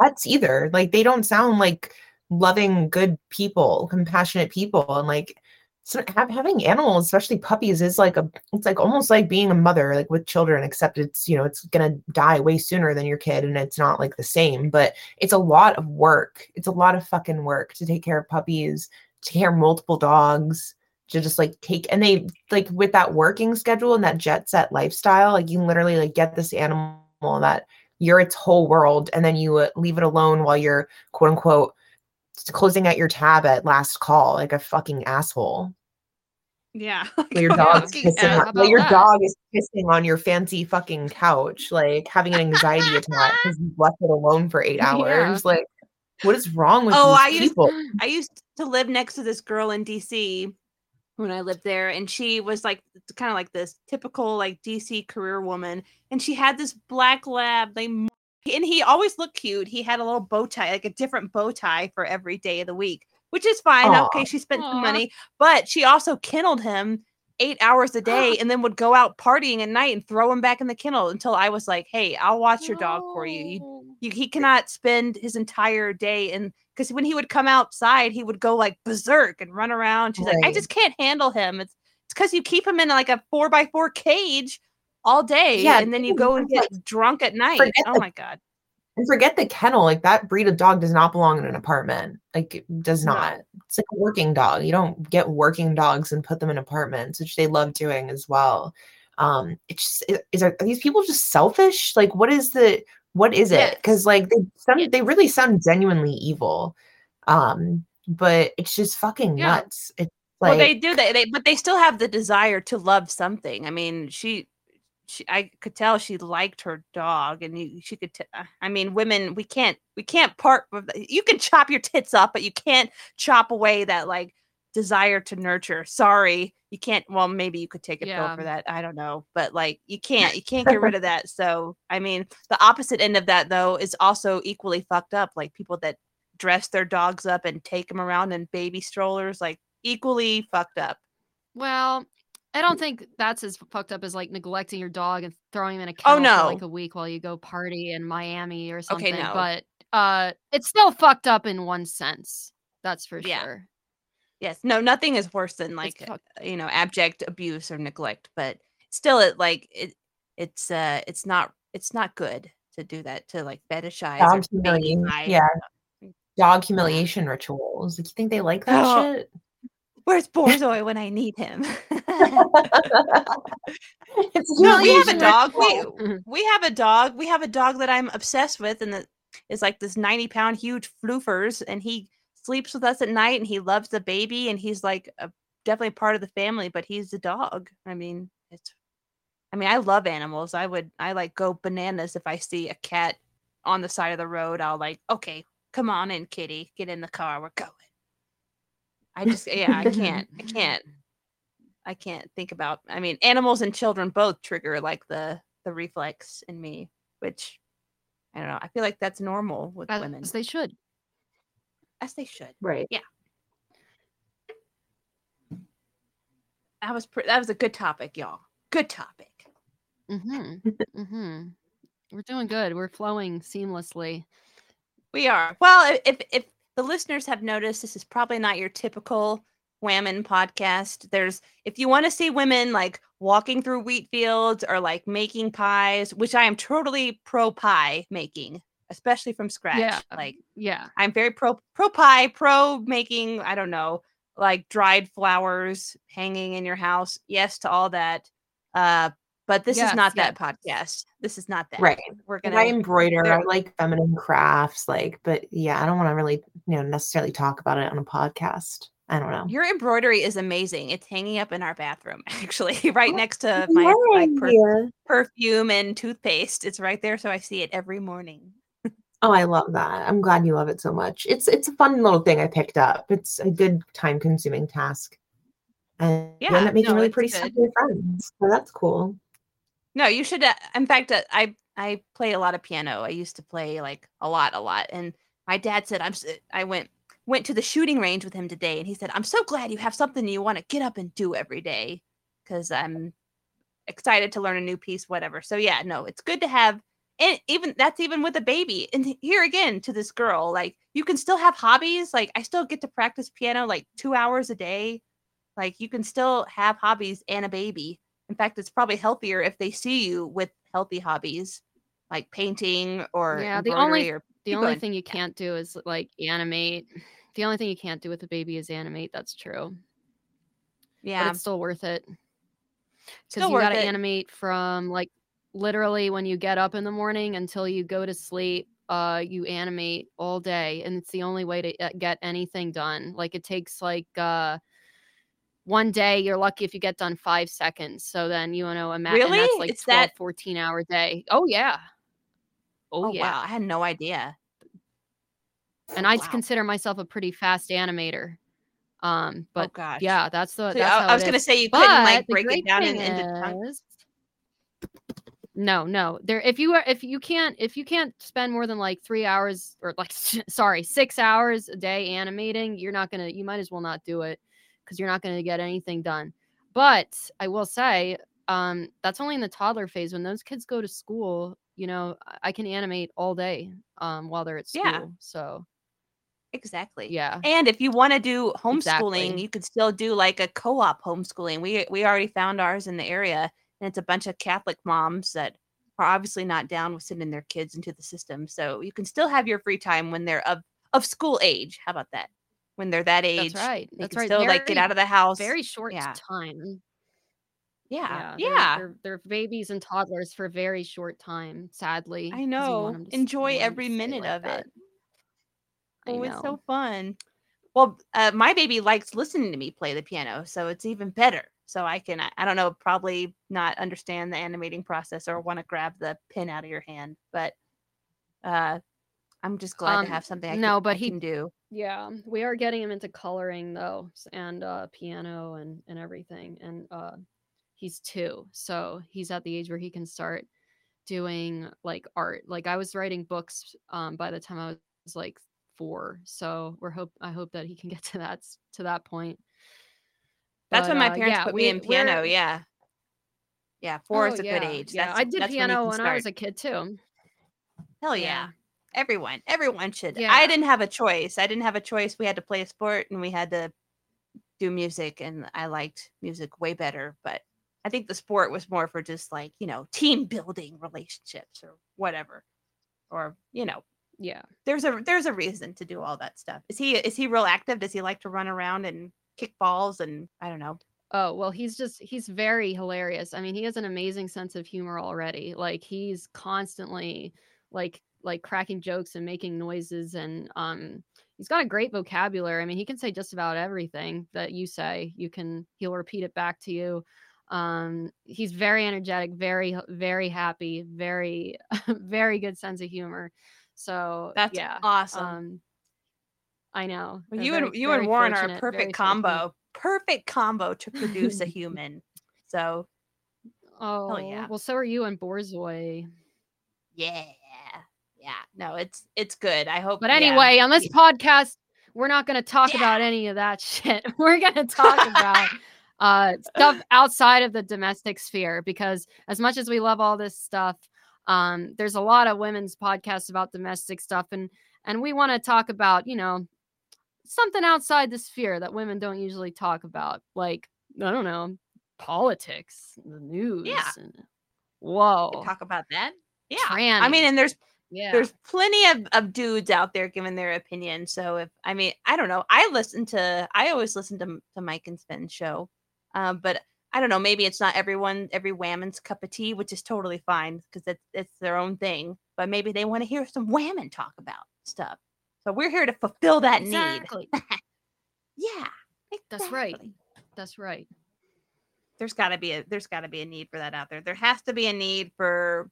[SPEAKER 3] pets either. Like they don't sound like loving, good people, compassionate people, and like so having animals, especially puppies, is like a it's like almost like being a mother, like with children, except it's you know it's gonna die way sooner than your kid, and it's not like the same, but it's a lot of work. It's a lot of fucking work to take care of puppies, to care multiple dogs to just like take and they like with that working schedule and that jet set lifestyle like you literally like get this animal that you're its whole world and then you uh, leave it alone while you're quote unquote closing out your tab at last call like a fucking asshole
[SPEAKER 1] Yeah.
[SPEAKER 3] while your dog's pissing on, while your
[SPEAKER 2] that?
[SPEAKER 3] dog is pissing on your fancy fucking couch like having an anxiety attack because you left it alone for eight hours. Yeah. like what is wrong with
[SPEAKER 1] Oh,
[SPEAKER 3] these
[SPEAKER 1] I used-
[SPEAKER 3] people
[SPEAKER 1] I used to live next to this girl in DC when I lived there, and she was like kind of like this typical like DC career woman, and she had this black lab. They and he always looked cute. He had a little bow tie, like a different bow tie for every day of the week, which is fine.
[SPEAKER 3] Aw.
[SPEAKER 1] Okay, she spent some money, but she also kenneled him eight hours a day, and then would go out partying at night and throw him back in the kennel until I was like, "Hey, I'll watch your dog for you. You you, he cannot spend his entire day and because when he would come outside he would go like berserk and run around she's like i just can't handle him it's it's because you keep him in like a four by four cage all day
[SPEAKER 3] Yeah,
[SPEAKER 1] and then you go and get drunk at night oh
[SPEAKER 3] the-
[SPEAKER 1] my god
[SPEAKER 3] And forget the kennel, like that breed of dog does not belong in an apartment. Like it does
[SPEAKER 1] No.
[SPEAKER 3] not. It's like a working dog. You don't get working dogs and put them in apartments, which they love doing as well. Um, it's just is are, are these people just selfish? Like what is the what is it? Because like they sound they really sound genuinely evil. Um, but it's just fucking
[SPEAKER 2] Yeah.
[SPEAKER 3] nuts. It's like
[SPEAKER 1] well they do they, they but they still have the desire to love something i mean she she i could tell she liked her dog and you, she could t- uh, i mean women we can't we can't part with you can chop your tits up but you can't chop away that like desire to nurture. Sorry you can't well maybe you could take a pill for that i don't know but like you can't you can't get rid of that so i mean the opposite end of that though is also equally fucked up like people that dress their dogs up and take them around in baby strollers like equally fucked up.
[SPEAKER 2] Well, I don't think that's as fucked up as like neglecting your dog and throwing him in a
[SPEAKER 1] Oh,
[SPEAKER 2] kennel for like a week while you go party in Miami or something.
[SPEAKER 1] Okay, no.
[SPEAKER 2] But uh it's still fucked up in one sense. That's for
[SPEAKER 1] Yeah.
[SPEAKER 2] sure.
[SPEAKER 1] Yes, no, nothing is worse than like you know abject abuse or neglect, but still, it like it it's uh it's not it's not good to do that to like fetishize
[SPEAKER 3] dog
[SPEAKER 1] or
[SPEAKER 3] humiliation.
[SPEAKER 1] babyify.
[SPEAKER 3] Yeah. Dog humiliation rituals. Like you think they like that
[SPEAKER 1] Oh.
[SPEAKER 3] shit?
[SPEAKER 1] Where's Borzoi when I need him?
[SPEAKER 3] it's
[SPEAKER 1] no, we have a dog. We mm-hmm. we have a dog. We have a dog that I'm obsessed with, and that is like this 90 pound huge floofers, and he sleeps with us at night, and he loves the baby, and he's like a, definitely part of the family. But he's a dog. I mean, it's. I mean, I love animals. I would. I like go bananas if I see a cat on the side of the road. I'll like, okay, come on in, kitty, get in the car. We're going. I just, yeah, I can't. I can't. I can't think about. I mean, animals and children both trigger like the the reflex in me, which I don't know. I feel like that's normal with
[SPEAKER 2] As,
[SPEAKER 1] women,
[SPEAKER 2] they should.
[SPEAKER 1] as they should.
[SPEAKER 3] Right. Yeah.
[SPEAKER 1] That was pre- that was a good topic, y'all. Good topic.
[SPEAKER 2] Mm-hmm. mm-hmm. We're doing good. We're flowing seamlessly.
[SPEAKER 1] We are. Well, if if the listeners have noticed, this is probably not your typical women podcast. There's if you want to see women like walking through wheat fields or like making pies, which I am totally pro pie making, especially from scratch.
[SPEAKER 2] Yeah.
[SPEAKER 1] Like
[SPEAKER 2] Yeah.
[SPEAKER 1] I'm very pro pro pie, pro making, I don't know, like dried flowers hanging in your house. Yes to all that. Uh but this
[SPEAKER 2] Yes,
[SPEAKER 1] is not that podcast. This is not that.
[SPEAKER 3] Right.
[SPEAKER 1] We're gonna
[SPEAKER 3] I embroider. I like feminine crafts. Like, but yeah, I don't want to really, you know, necessarily talk about it on a podcast. I don't know.
[SPEAKER 1] Your embroidery is amazing. It's hanging up in our bathroom, actually, right next to my
[SPEAKER 3] Yay!
[SPEAKER 1] perfume and toothpaste. It's right there, so I see it every morning.
[SPEAKER 3] Oh, I love that. I'm glad you love it so much. It's it's a fun little thing I picked up. It's a good time consuming task. And you
[SPEAKER 1] Yeah,
[SPEAKER 3] end up making
[SPEAKER 1] no,
[SPEAKER 3] really pretty stuff with friends. So that's cool.
[SPEAKER 1] No, you should. Uh, in fact, uh, I I play a lot of piano. I used to play like a lot, a lot. And my dad said I'm. s- I went went to the shooting range with him today, and he said I'm so glad you have something you want to get up and do every day, because I'm excited to learn a new piece, whatever. So yeah, no, it's good to have. And even that's even with a baby. And here again to this girl, like you can still have hobbies. Like I still get to practice piano like two hours a day. Like you can still have hobbies and a baby. In fact, it's probably healthier if they see you with healthy hobbies like painting or
[SPEAKER 2] Yeah, the only-
[SPEAKER 1] or
[SPEAKER 2] The only thing you can't do is like animate. The only thing you can't do with a baby is animate. That's true. But
[SPEAKER 1] yeah.
[SPEAKER 2] it's still worth it. Because you got to animate from like literally when you get up in the morning until you go to sleep. Uh, you animate all day, and it's the only way to uh, get anything done. Like it takes like uh, one day. You're lucky if you get done five seconds. So then you know, imagine
[SPEAKER 1] Really?
[SPEAKER 2] that's like
[SPEAKER 1] It's
[SPEAKER 2] 12,
[SPEAKER 1] that-
[SPEAKER 2] 14 hour day. Oh yeah. Oh,
[SPEAKER 1] Oh,
[SPEAKER 2] yeah.
[SPEAKER 1] wow, I had no idea.
[SPEAKER 2] and I
[SPEAKER 1] Wow.
[SPEAKER 2] consider myself a pretty fast animator. Um, but
[SPEAKER 1] oh gosh.
[SPEAKER 2] yeah, that's the
[SPEAKER 1] So
[SPEAKER 2] that's
[SPEAKER 1] I, was gonna
[SPEAKER 2] is.
[SPEAKER 1] say you couldn't like
[SPEAKER 2] But
[SPEAKER 1] break it down in, into chunks.
[SPEAKER 2] No, no. There if you are if you can't if you can't spend more than like 3 hours or like sorry, 6 hours a day animating, you're not going to you might as well not do it cuz you're not going to get anything done. But I will say um that's only in the toddler phase when those kids go to school, you know, I- I can animate all day um while they're at school.
[SPEAKER 1] Yeah.
[SPEAKER 2] So,
[SPEAKER 1] Exactly.
[SPEAKER 2] yeah.
[SPEAKER 1] And if you want to do homeschooling,
[SPEAKER 2] Exactly.
[SPEAKER 1] you could still do like a co-op homeschooling. We we already found ours in the area, and it's a bunch of Catholic moms that are obviously not down with sending their kids into the system. So you can still have your free time when they're of of school age. How about that? When they're that age,
[SPEAKER 2] That's right. That's right.
[SPEAKER 1] still like get out of the house.
[SPEAKER 2] very short
[SPEAKER 1] yeah.
[SPEAKER 2] time.
[SPEAKER 1] yeah,
[SPEAKER 2] they're-
[SPEAKER 1] yeah.
[SPEAKER 2] They're, they're, babies and toddlers for very short time, sadly.
[SPEAKER 1] I know.
[SPEAKER 2] want 'em to s- you
[SPEAKER 1] Enjoy
[SPEAKER 2] want 'em to
[SPEAKER 1] every minute
[SPEAKER 2] like
[SPEAKER 1] of
[SPEAKER 2] that.
[SPEAKER 1] it.
[SPEAKER 2] I
[SPEAKER 1] Oh, it's so fun. Well, uh, my baby likes listening to me play the piano, so it's even better. So I can, I, I don't know, probably not understand the animating process or want to grab the pin out of your hand, but uh, I'm just glad
[SPEAKER 2] Um,
[SPEAKER 1] to have something I,
[SPEAKER 2] no,
[SPEAKER 1] can,
[SPEAKER 2] but
[SPEAKER 1] I
[SPEAKER 2] he-
[SPEAKER 1] can do.
[SPEAKER 2] Yeah, we are getting him into coloring though, and uh, piano and and everything. And uh, he's two, so he's at the age where he can start doing like art. Like I was writing books um, by the time I was like four, so we're hope I hope that he can get to that to that point.
[SPEAKER 1] That's
[SPEAKER 2] But,
[SPEAKER 1] when my
[SPEAKER 2] uh,
[SPEAKER 1] parents
[SPEAKER 2] yeah,
[SPEAKER 1] put me
[SPEAKER 2] we-
[SPEAKER 1] in piano. Yeah. Yeah, four
[SPEAKER 2] Oh,
[SPEAKER 1] is a
[SPEAKER 2] yeah,
[SPEAKER 1] good age.
[SPEAKER 2] Yeah,
[SPEAKER 1] That's,
[SPEAKER 2] I did
[SPEAKER 1] when
[SPEAKER 2] piano
[SPEAKER 1] can
[SPEAKER 2] when I was a kid too.
[SPEAKER 1] Hell yeah. Everyone, everyone should.
[SPEAKER 2] Yeah.
[SPEAKER 1] I didn't have a choice. I didn't have a choice. We had to play a sport and we had to do music, and I liked music way better. But I think the sport was more for just like you know team building relationships or whatever, or you know
[SPEAKER 2] Yeah.
[SPEAKER 1] there's a there's a reason to do all that stuff. Is he is he real active? Does he like to run around and kick balls and I don't know.
[SPEAKER 2] Oh, well, he's just he's very hilarious. I mean, he has an amazing sense of humor already. Like he's constantly like like cracking jokes and making noises and um he's got a great vocabulary. I mean, he can say just about everything that you say. You can he'll repeat it back to you. Um he's very energetic, very very happy, very very good sense of humor. So,
[SPEAKER 1] That's
[SPEAKER 2] yeah.
[SPEAKER 1] awesome.
[SPEAKER 2] Um I know.
[SPEAKER 1] Well, you
[SPEAKER 2] very-
[SPEAKER 1] and you and Warren are a perfect
[SPEAKER 2] fortunate.
[SPEAKER 1] combo. Perfect combo to produce a human. So
[SPEAKER 2] Oh,
[SPEAKER 1] yeah.
[SPEAKER 2] well, so are you and Borzoi.
[SPEAKER 1] yeah, yeah. No, it's it's good. I hope.
[SPEAKER 2] But
[SPEAKER 1] yeah.
[SPEAKER 2] anyway, on this podcast, we're not going to talk about any of that shit. We're going to talk about uh, stuff outside of the domestic sphere because, as much as we love all this stuff, um, there's a lot of women's podcasts about domestic stuff, and and we want to talk about you know something outside the sphere that women don't usually talk about, like I don't know politics, the news. and- whoa,
[SPEAKER 1] talk about that. Yeah, I mean, and there's
[SPEAKER 2] yeah.
[SPEAKER 1] there's plenty of, of dudes out there giving their opinion. So if I mean, I don't know. I listen to I always listen to to Mike and Sven's show, um, but I don't know. Maybe it's not everyone every whammons cup of tea, which is totally fine because it's it's their own thing. But maybe they want to hear some whammon talk about stuff. So we're here to fulfill that need.
[SPEAKER 2] exactly.
[SPEAKER 1] Yeah,
[SPEAKER 2] That's right. That's right.
[SPEAKER 1] There's got to be a there's got to be a need for that out there. There has to be a need for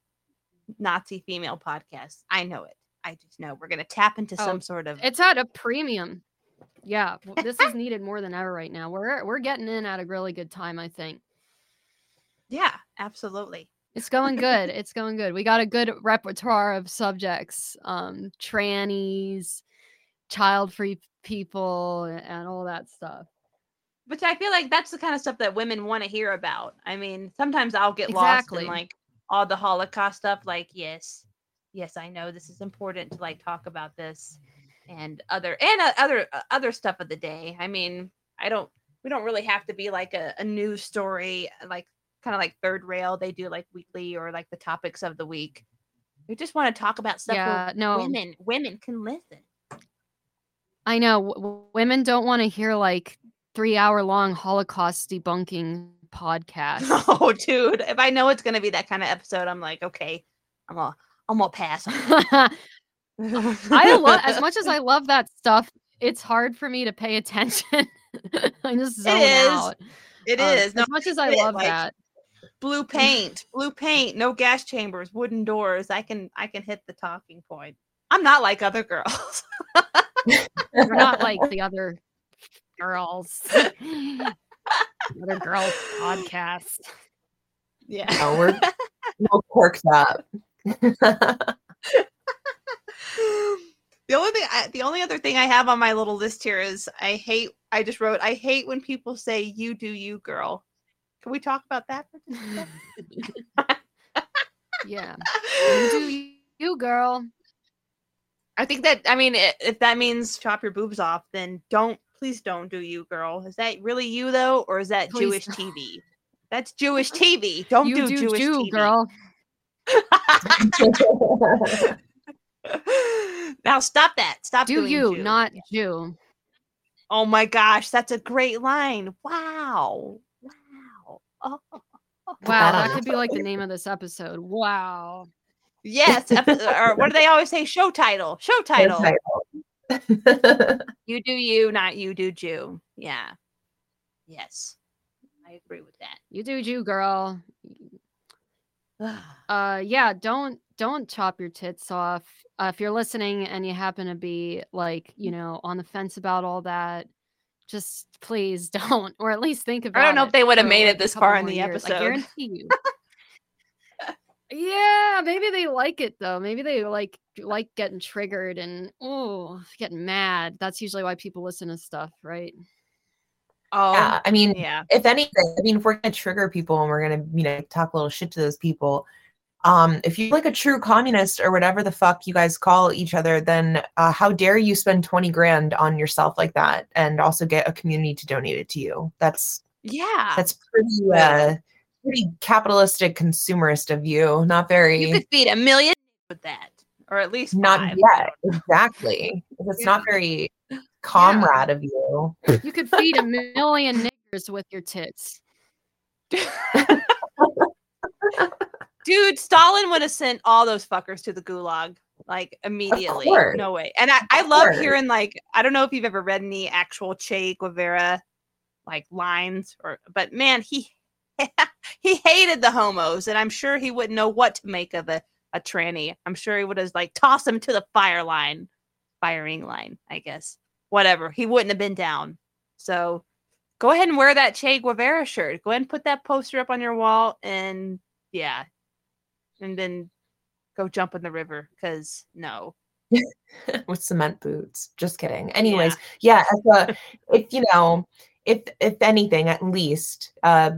[SPEAKER 1] Nazi female podcasts. I know it. I just know we're gonna tap into
[SPEAKER 2] Oh,
[SPEAKER 1] some sort of
[SPEAKER 2] It's at a premium. Yeah, this is needed more than ever right now. We're we're getting in at a really good time, I think.
[SPEAKER 1] yeah, absolutely.
[SPEAKER 2] It's going good. it's going good. We got a good repertoire of subjects. Um trannies, child free people and all that stuff.
[SPEAKER 1] Which I feel like that's the kind of stuff that women want to hear about. I mean, sometimes I'll get lost in like all the Holocaust stuff. Like, yes, yes, I know this is important to like talk about this and other and uh, other uh, other stuff of the day. I mean, I don't. We don't really have to be like a, a news story, like kind of like Third Rail. They do like weekly or like the topics of the week. We just want to talk about stuff
[SPEAKER 2] Yeah, no.
[SPEAKER 1] women women can listen.
[SPEAKER 2] I know w- women don't want to hear like 3-hour long Holocaust debunking podcast.
[SPEAKER 1] Oh, dude! If I know it's gonna be that kind of episode, I'm like, okay, I'm gonna I'm gonna pass.
[SPEAKER 2] I love as much as I love that stuff. It's hard for me to pay attention. I just zone
[SPEAKER 1] is.
[SPEAKER 2] out.
[SPEAKER 1] It
[SPEAKER 2] Uh,
[SPEAKER 1] is no
[SPEAKER 2] as much as I love
[SPEAKER 1] like,
[SPEAKER 2] that.
[SPEAKER 1] blue paint, blue paint, no gas chambers, wooden doors. I can I can hit the talking point. I'm not like other girls.
[SPEAKER 2] We're not like the other girls. Other girls podcast.
[SPEAKER 1] yeah.
[SPEAKER 3] No, we're no corked up.
[SPEAKER 1] the only thing I, the only other thing I have on my little list here is I hate I just wrote I hate when people say you do you girl. Can we talk about that for just a second?
[SPEAKER 2] Yeah. You do you, girl.
[SPEAKER 1] I think that I mean if that means chop your boobs off, then don't please don't do you, girl. Is that really you though, or is that
[SPEAKER 2] Please
[SPEAKER 1] Jewish TV? That's Jewish TV. Don't do,
[SPEAKER 2] do
[SPEAKER 1] Jewish
[SPEAKER 2] you,
[SPEAKER 1] TV.
[SPEAKER 2] girl.
[SPEAKER 1] now stop that. Stop
[SPEAKER 2] Do
[SPEAKER 1] doing
[SPEAKER 2] you,
[SPEAKER 1] Jew.
[SPEAKER 2] not Jew.
[SPEAKER 1] Oh my gosh, that's a great line. Wow. Wow. Oh.
[SPEAKER 2] oh,
[SPEAKER 3] oh.
[SPEAKER 2] Wow,
[SPEAKER 3] that
[SPEAKER 2] could be like the name of this episode. Wow.
[SPEAKER 1] Yes. or what do they always say? Show title. Show title.
[SPEAKER 3] Title.
[SPEAKER 1] You do you, not you do Jew. Yeah. Yes. I agree with that.
[SPEAKER 2] You do you, girl.
[SPEAKER 1] that.
[SPEAKER 2] uh yeah don't don't chop your tits off uh, if you're listening and you happen to be like you know on the fence about all that just please don't or at least think about it.
[SPEAKER 1] I don't know if they would have made it this far in
[SPEAKER 2] more
[SPEAKER 1] the
[SPEAKER 2] years. i
[SPEAKER 1] episode.
[SPEAKER 2] guarantee you yeah maybe they like it though maybe they like like getting triggered and oh getting mad that's usually why people listen to stuff right
[SPEAKER 1] Oh,
[SPEAKER 3] yeah, I mean,
[SPEAKER 1] yeah.
[SPEAKER 3] if anything, I mean, if we're gonna trigger people and we're gonna, you know, talk a little shit to those people, um, if you're like a true communist or whatever the fuck you guys call each other, then uh, how dare you spend twenty grand on yourself like that and also get a community to donate it to you? That's
[SPEAKER 1] Yeah.
[SPEAKER 3] that's pretty, uh, pretty capitalistic, consumerist of you. Not very.
[SPEAKER 1] you could feed a million with that, or at least
[SPEAKER 3] not
[SPEAKER 1] five.
[SPEAKER 3] yet, exactly. It's not very comrade of you.
[SPEAKER 2] you could feed a million niggers with your tits
[SPEAKER 1] Dude, Stalin would have sent all those fuckers to the gulag like immediately. No way. And I, I love
[SPEAKER 3] course.
[SPEAKER 1] hearing like I don't know if you've ever read any actual Che Guevara like lines or but man, he he hated the homos, and I'm sure he wouldn't know what to make of a, a tranny. I'm sure he would have like tossed him to the fire line, firing line, I guess. Whatever. He wouldn't have been down. So go ahead and wear that Che Guevara shirt. Go ahead and put that poster up on your wall and yeah. And then go jump in the river because no.
[SPEAKER 3] with cement boots. Just kidding. Anyways, yeah, as a, if you know, if if anything, at least, uh,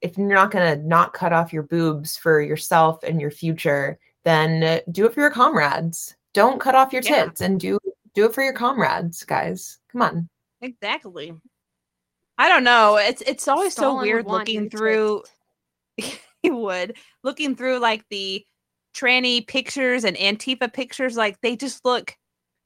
[SPEAKER 3] if you're not gonna not cut off your boobs for yourself and your future, then uh, do it for your comrades. Don't cut off your
[SPEAKER 1] Yeah.
[SPEAKER 3] tits and do do it for your comrades, guys. Come on.
[SPEAKER 1] Exactly. I don't know. It's it's always
[SPEAKER 2] Stalin
[SPEAKER 1] so weird looking through he would looking through like the tranny pictures and Antifa pictures like they just look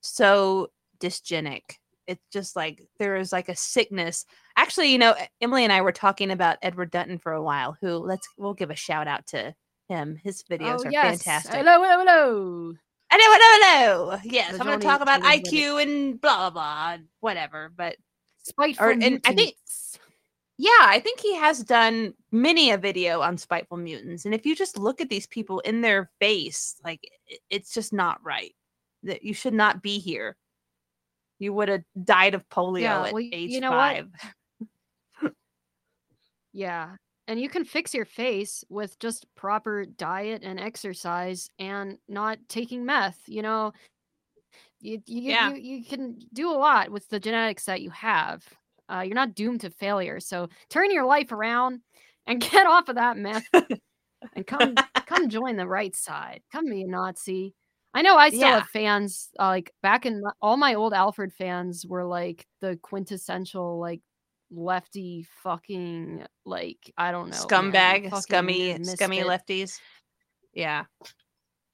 [SPEAKER 1] so dysgenic. It's just like there is like a sickness. Actually, you know, Emily and I were talking about Edward Dutton for a while, who let's we'll give a shout out to him. His videos
[SPEAKER 2] oh
[SPEAKER 1] are
[SPEAKER 2] yes
[SPEAKER 1] fantastic.
[SPEAKER 2] hello hello hello
[SPEAKER 1] Hello, hello, hello. Yes,
[SPEAKER 2] The
[SPEAKER 1] I'm going to talk about. IQ and blah blah blah, whatever. But
[SPEAKER 2] spiteful
[SPEAKER 1] Or- and I think- Yeah, I think he has done many a video on spiteful mutants. And if you just look at these people in their face, like it's just not right. that you should not be here. You would have died of polio
[SPEAKER 2] Yeah,
[SPEAKER 1] at
[SPEAKER 2] well,
[SPEAKER 1] age
[SPEAKER 2] you know what? Yeah. And you can fix your face with just proper diet and exercise and not taking meth. You know, you you,
[SPEAKER 1] Yeah.
[SPEAKER 2] you, you can do a lot with the genetics that you have. Uh, you're not doomed to failure. So turn your life around and get off of that meth and come come join the right side. Come be a Nazi. I know I still
[SPEAKER 1] Yeah.
[SPEAKER 2] have fans. Uh, like back in all my old Alfred fans were like the quintessential like lefty fucking like I don't know
[SPEAKER 1] Scumbag, scummy, scummy lefties. Yeah.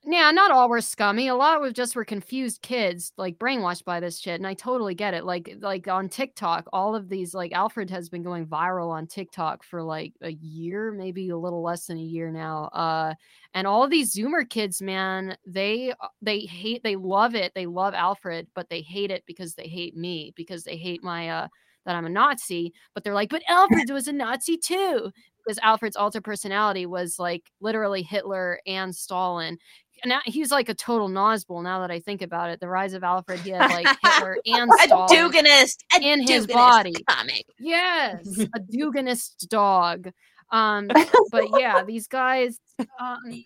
[SPEAKER 2] Yeah, not all were scummy. A lot were just were confused kids, like brainwashed by this shit. And I totally get it. Like like on TikTok, all of these like Alfred has been going viral on TikTok for like a year, maybe a little less than a year now. Uh and all these Zoomer kids, man, they uh, they hate they love it. They love Alfred, but they hate it because they hate me, because they hate my uh that I'm a Nazi, but they're like, but Alfred was a Nazi too. Because Alfred's alter personality was like literally Hitler and Stalin now he's like a total Nazbol now that I think about it. The rise of Alfred, he had like Hitler and
[SPEAKER 1] A
[SPEAKER 2] Stalin
[SPEAKER 1] Duginist, a
[SPEAKER 2] in his body.
[SPEAKER 1] comic.
[SPEAKER 2] Yes, a Duginist dog. Um, but yeah, these guys. Um,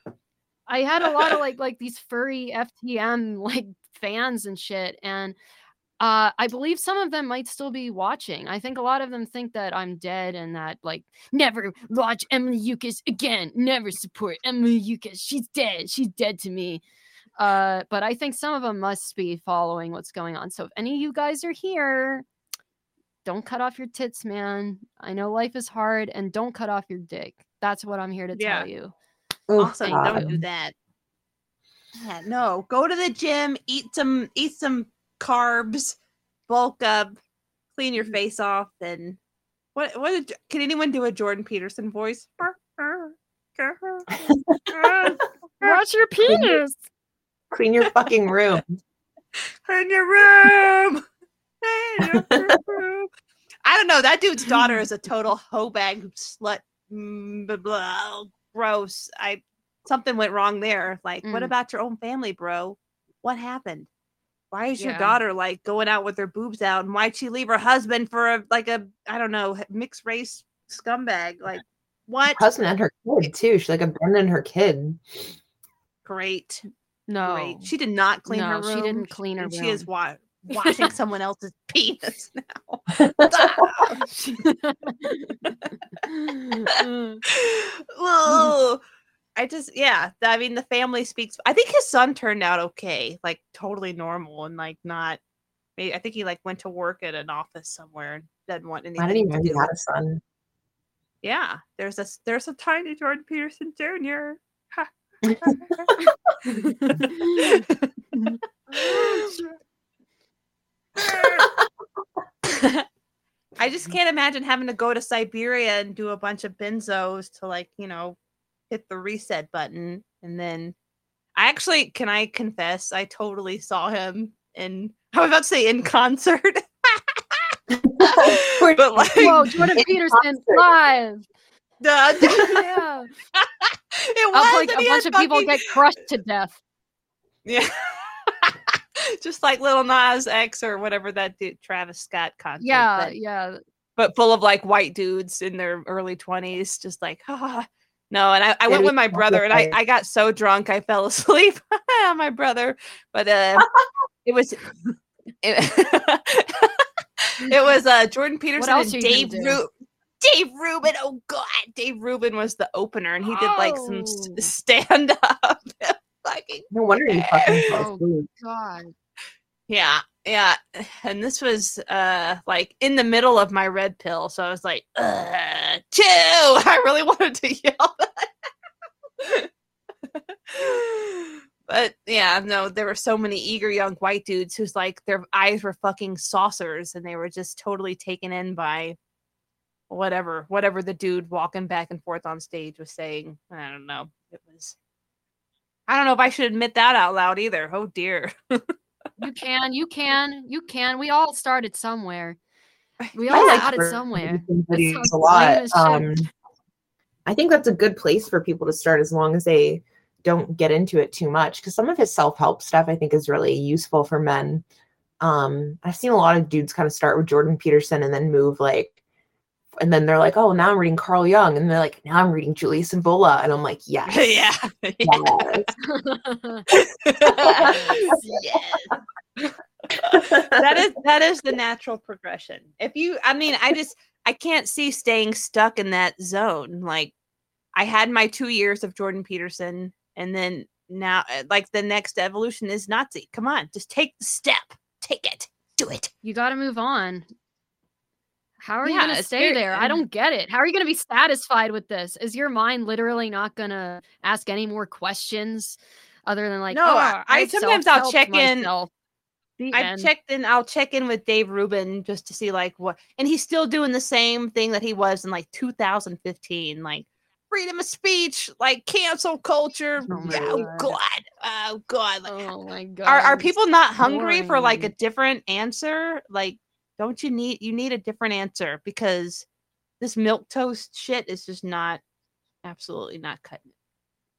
[SPEAKER 2] I had a lot of like like these furry FTM like fans and shit, and uh, I believe some of them might still be watching. I think a lot of them think that I'm dead and that like never watch Emily Youcis again. Never support Emily Youcis. She's dead. She's dead to me. Uh, but I think some of them must be following what's going on. So if any of you guys are here, don't cut off your tits, man. I know life is hard, and don't cut off your dick. That's what I'm here to
[SPEAKER 1] Yeah.
[SPEAKER 2] tell you.
[SPEAKER 3] Oh,
[SPEAKER 1] Also,
[SPEAKER 2] thank
[SPEAKER 1] don't do that. Yeah, no. Go to the gym, eat some eat some carbs, bulk up, clean your face off, and what what did, can anyone do a Jordan Peterson voice?
[SPEAKER 2] Watch your penis.
[SPEAKER 3] Clean your fucking room.
[SPEAKER 1] in your room. In your room. I don't know. That dude's daughter is a total hoe bag slut. Mm, blah, blah, gross. I something went wrong there. Like, what
[SPEAKER 2] Mm.
[SPEAKER 1] about your own family, bro? What happened? Why is your daughter like going out with her boobs out? And why'd she leave her husband for a like a I don't know mixed race scumbag? Like, what?
[SPEAKER 3] Husband and her kid too. She like abandoned her kid.
[SPEAKER 1] Great,
[SPEAKER 2] No.
[SPEAKER 1] great. She did not clean her room.
[SPEAKER 2] she didn't clean her
[SPEAKER 1] and She is
[SPEAKER 2] room.
[SPEAKER 1] wa- washing someone else's penis now. Ugh. I just, yeah. I mean, the family speaks. I think his son turned out okay, like totally normal and like not. I think he like went to work at an office somewhere and didn't want anything.
[SPEAKER 3] I didn't even know he had a son.
[SPEAKER 1] Yeah, there's a s- there's a tiny Jordan Peterson Jr. I just can't imagine having to go to Siberia and do a bunch of benzos to like, you know, hit the reset button and then I actually can I confess I totally saw him in I was about to say in concert.
[SPEAKER 3] We're-
[SPEAKER 1] but like
[SPEAKER 2] Whoa, Jordan Peterson
[SPEAKER 3] concert.
[SPEAKER 2] live.
[SPEAKER 1] the,
[SPEAKER 2] Yeah.
[SPEAKER 1] it
[SPEAKER 2] Up
[SPEAKER 1] was
[SPEAKER 2] like a bunch
[SPEAKER 1] had
[SPEAKER 2] of people get crushed to death.
[SPEAKER 1] Yeah. Just like Lil Nas X or whatever that dude, Travis Scott concert.
[SPEAKER 2] Yeah,
[SPEAKER 1] but,
[SPEAKER 2] yeah.
[SPEAKER 1] but full of like white dudes in their early 20s, just like, ah. No, and I, I went with my brother
[SPEAKER 3] with
[SPEAKER 1] and I got so drunk I fell asleep on my brother. But uh it was it, it was uh Jordan Peterson and Dave
[SPEAKER 2] gonna?
[SPEAKER 1] Ru- Dave Rubin. Oh god, Dave Rubin was the opener and he did like some
[SPEAKER 2] Oh.
[SPEAKER 1] stand up. Fucking
[SPEAKER 3] No wonder you fucking
[SPEAKER 2] Oh. God.
[SPEAKER 1] Yeah, yeah. And this was uh like in the middle of my red pill, so I was like, uh, chew. I really wanted to yell but yeah, no, there were so many eager young white dudes whose like their eyes were fucking saucers and they were just totally taken in by whatever, whatever the dude walking back and forth on stage was saying. I don't know. It was I don't know if I should admit that out loud either. Oh dear.
[SPEAKER 2] You can, you can, you can. We all started somewhere. We all
[SPEAKER 3] like
[SPEAKER 2] started somewhere.
[SPEAKER 3] Peterson
[SPEAKER 2] That
[SPEAKER 3] videos
[SPEAKER 2] sounds
[SPEAKER 3] a lot. Um, I think that's a good place for people to start as long as they don't get into it too much because some of his self-help stuff I think is really useful for men. Um, I've seen a lot of dudes kind of start with Jordan Peterson and then move like and then they're like, oh, now I'm reading Carl Jung, and they're like, now I'm reading Julius Evola, and I'm like, yes,
[SPEAKER 1] yeah.
[SPEAKER 3] yes.
[SPEAKER 1] yes. that is that is the natural progression. If you I mean, I just I can't see staying stuck in that zone. Like I had my 2 years of Jordan Peterson and then now uh, like the next evolution is Nazi. Come on, just take the step. Take it. Do it.
[SPEAKER 2] You got to move on. How are you going to stay
[SPEAKER 1] very-
[SPEAKER 2] there? I don't get it. How are you going to be satisfied with this? Is your mind literally not going to ask any more questions other than like,
[SPEAKER 1] No,
[SPEAKER 2] oh,
[SPEAKER 1] I- I
[SPEAKER 2] I've
[SPEAKER 1] sometimes I'll check in-
[SPEAKER 2] myself." The
[SPEAKER 1] I
[SPEAKER 2] end.
[SPEAKER 1] checked in. I'll check in with Dave Rubin just to see like what, and he's still doing the same thing that he was in like 2015, like freedom of speech, like cancel culture.
[SPEAKER 2] Oh
[SPEAKER 1] oh
[SPEAKER 2] God.
[SPEAKER 1] god, oh god. Like,
[SPEAKER 2] Oh my god.
[SPEAKER 1] are are people not hungry for like a different answer? Like, don't you need you need a different answer because this milk toast shit is just not absolutely not cutting.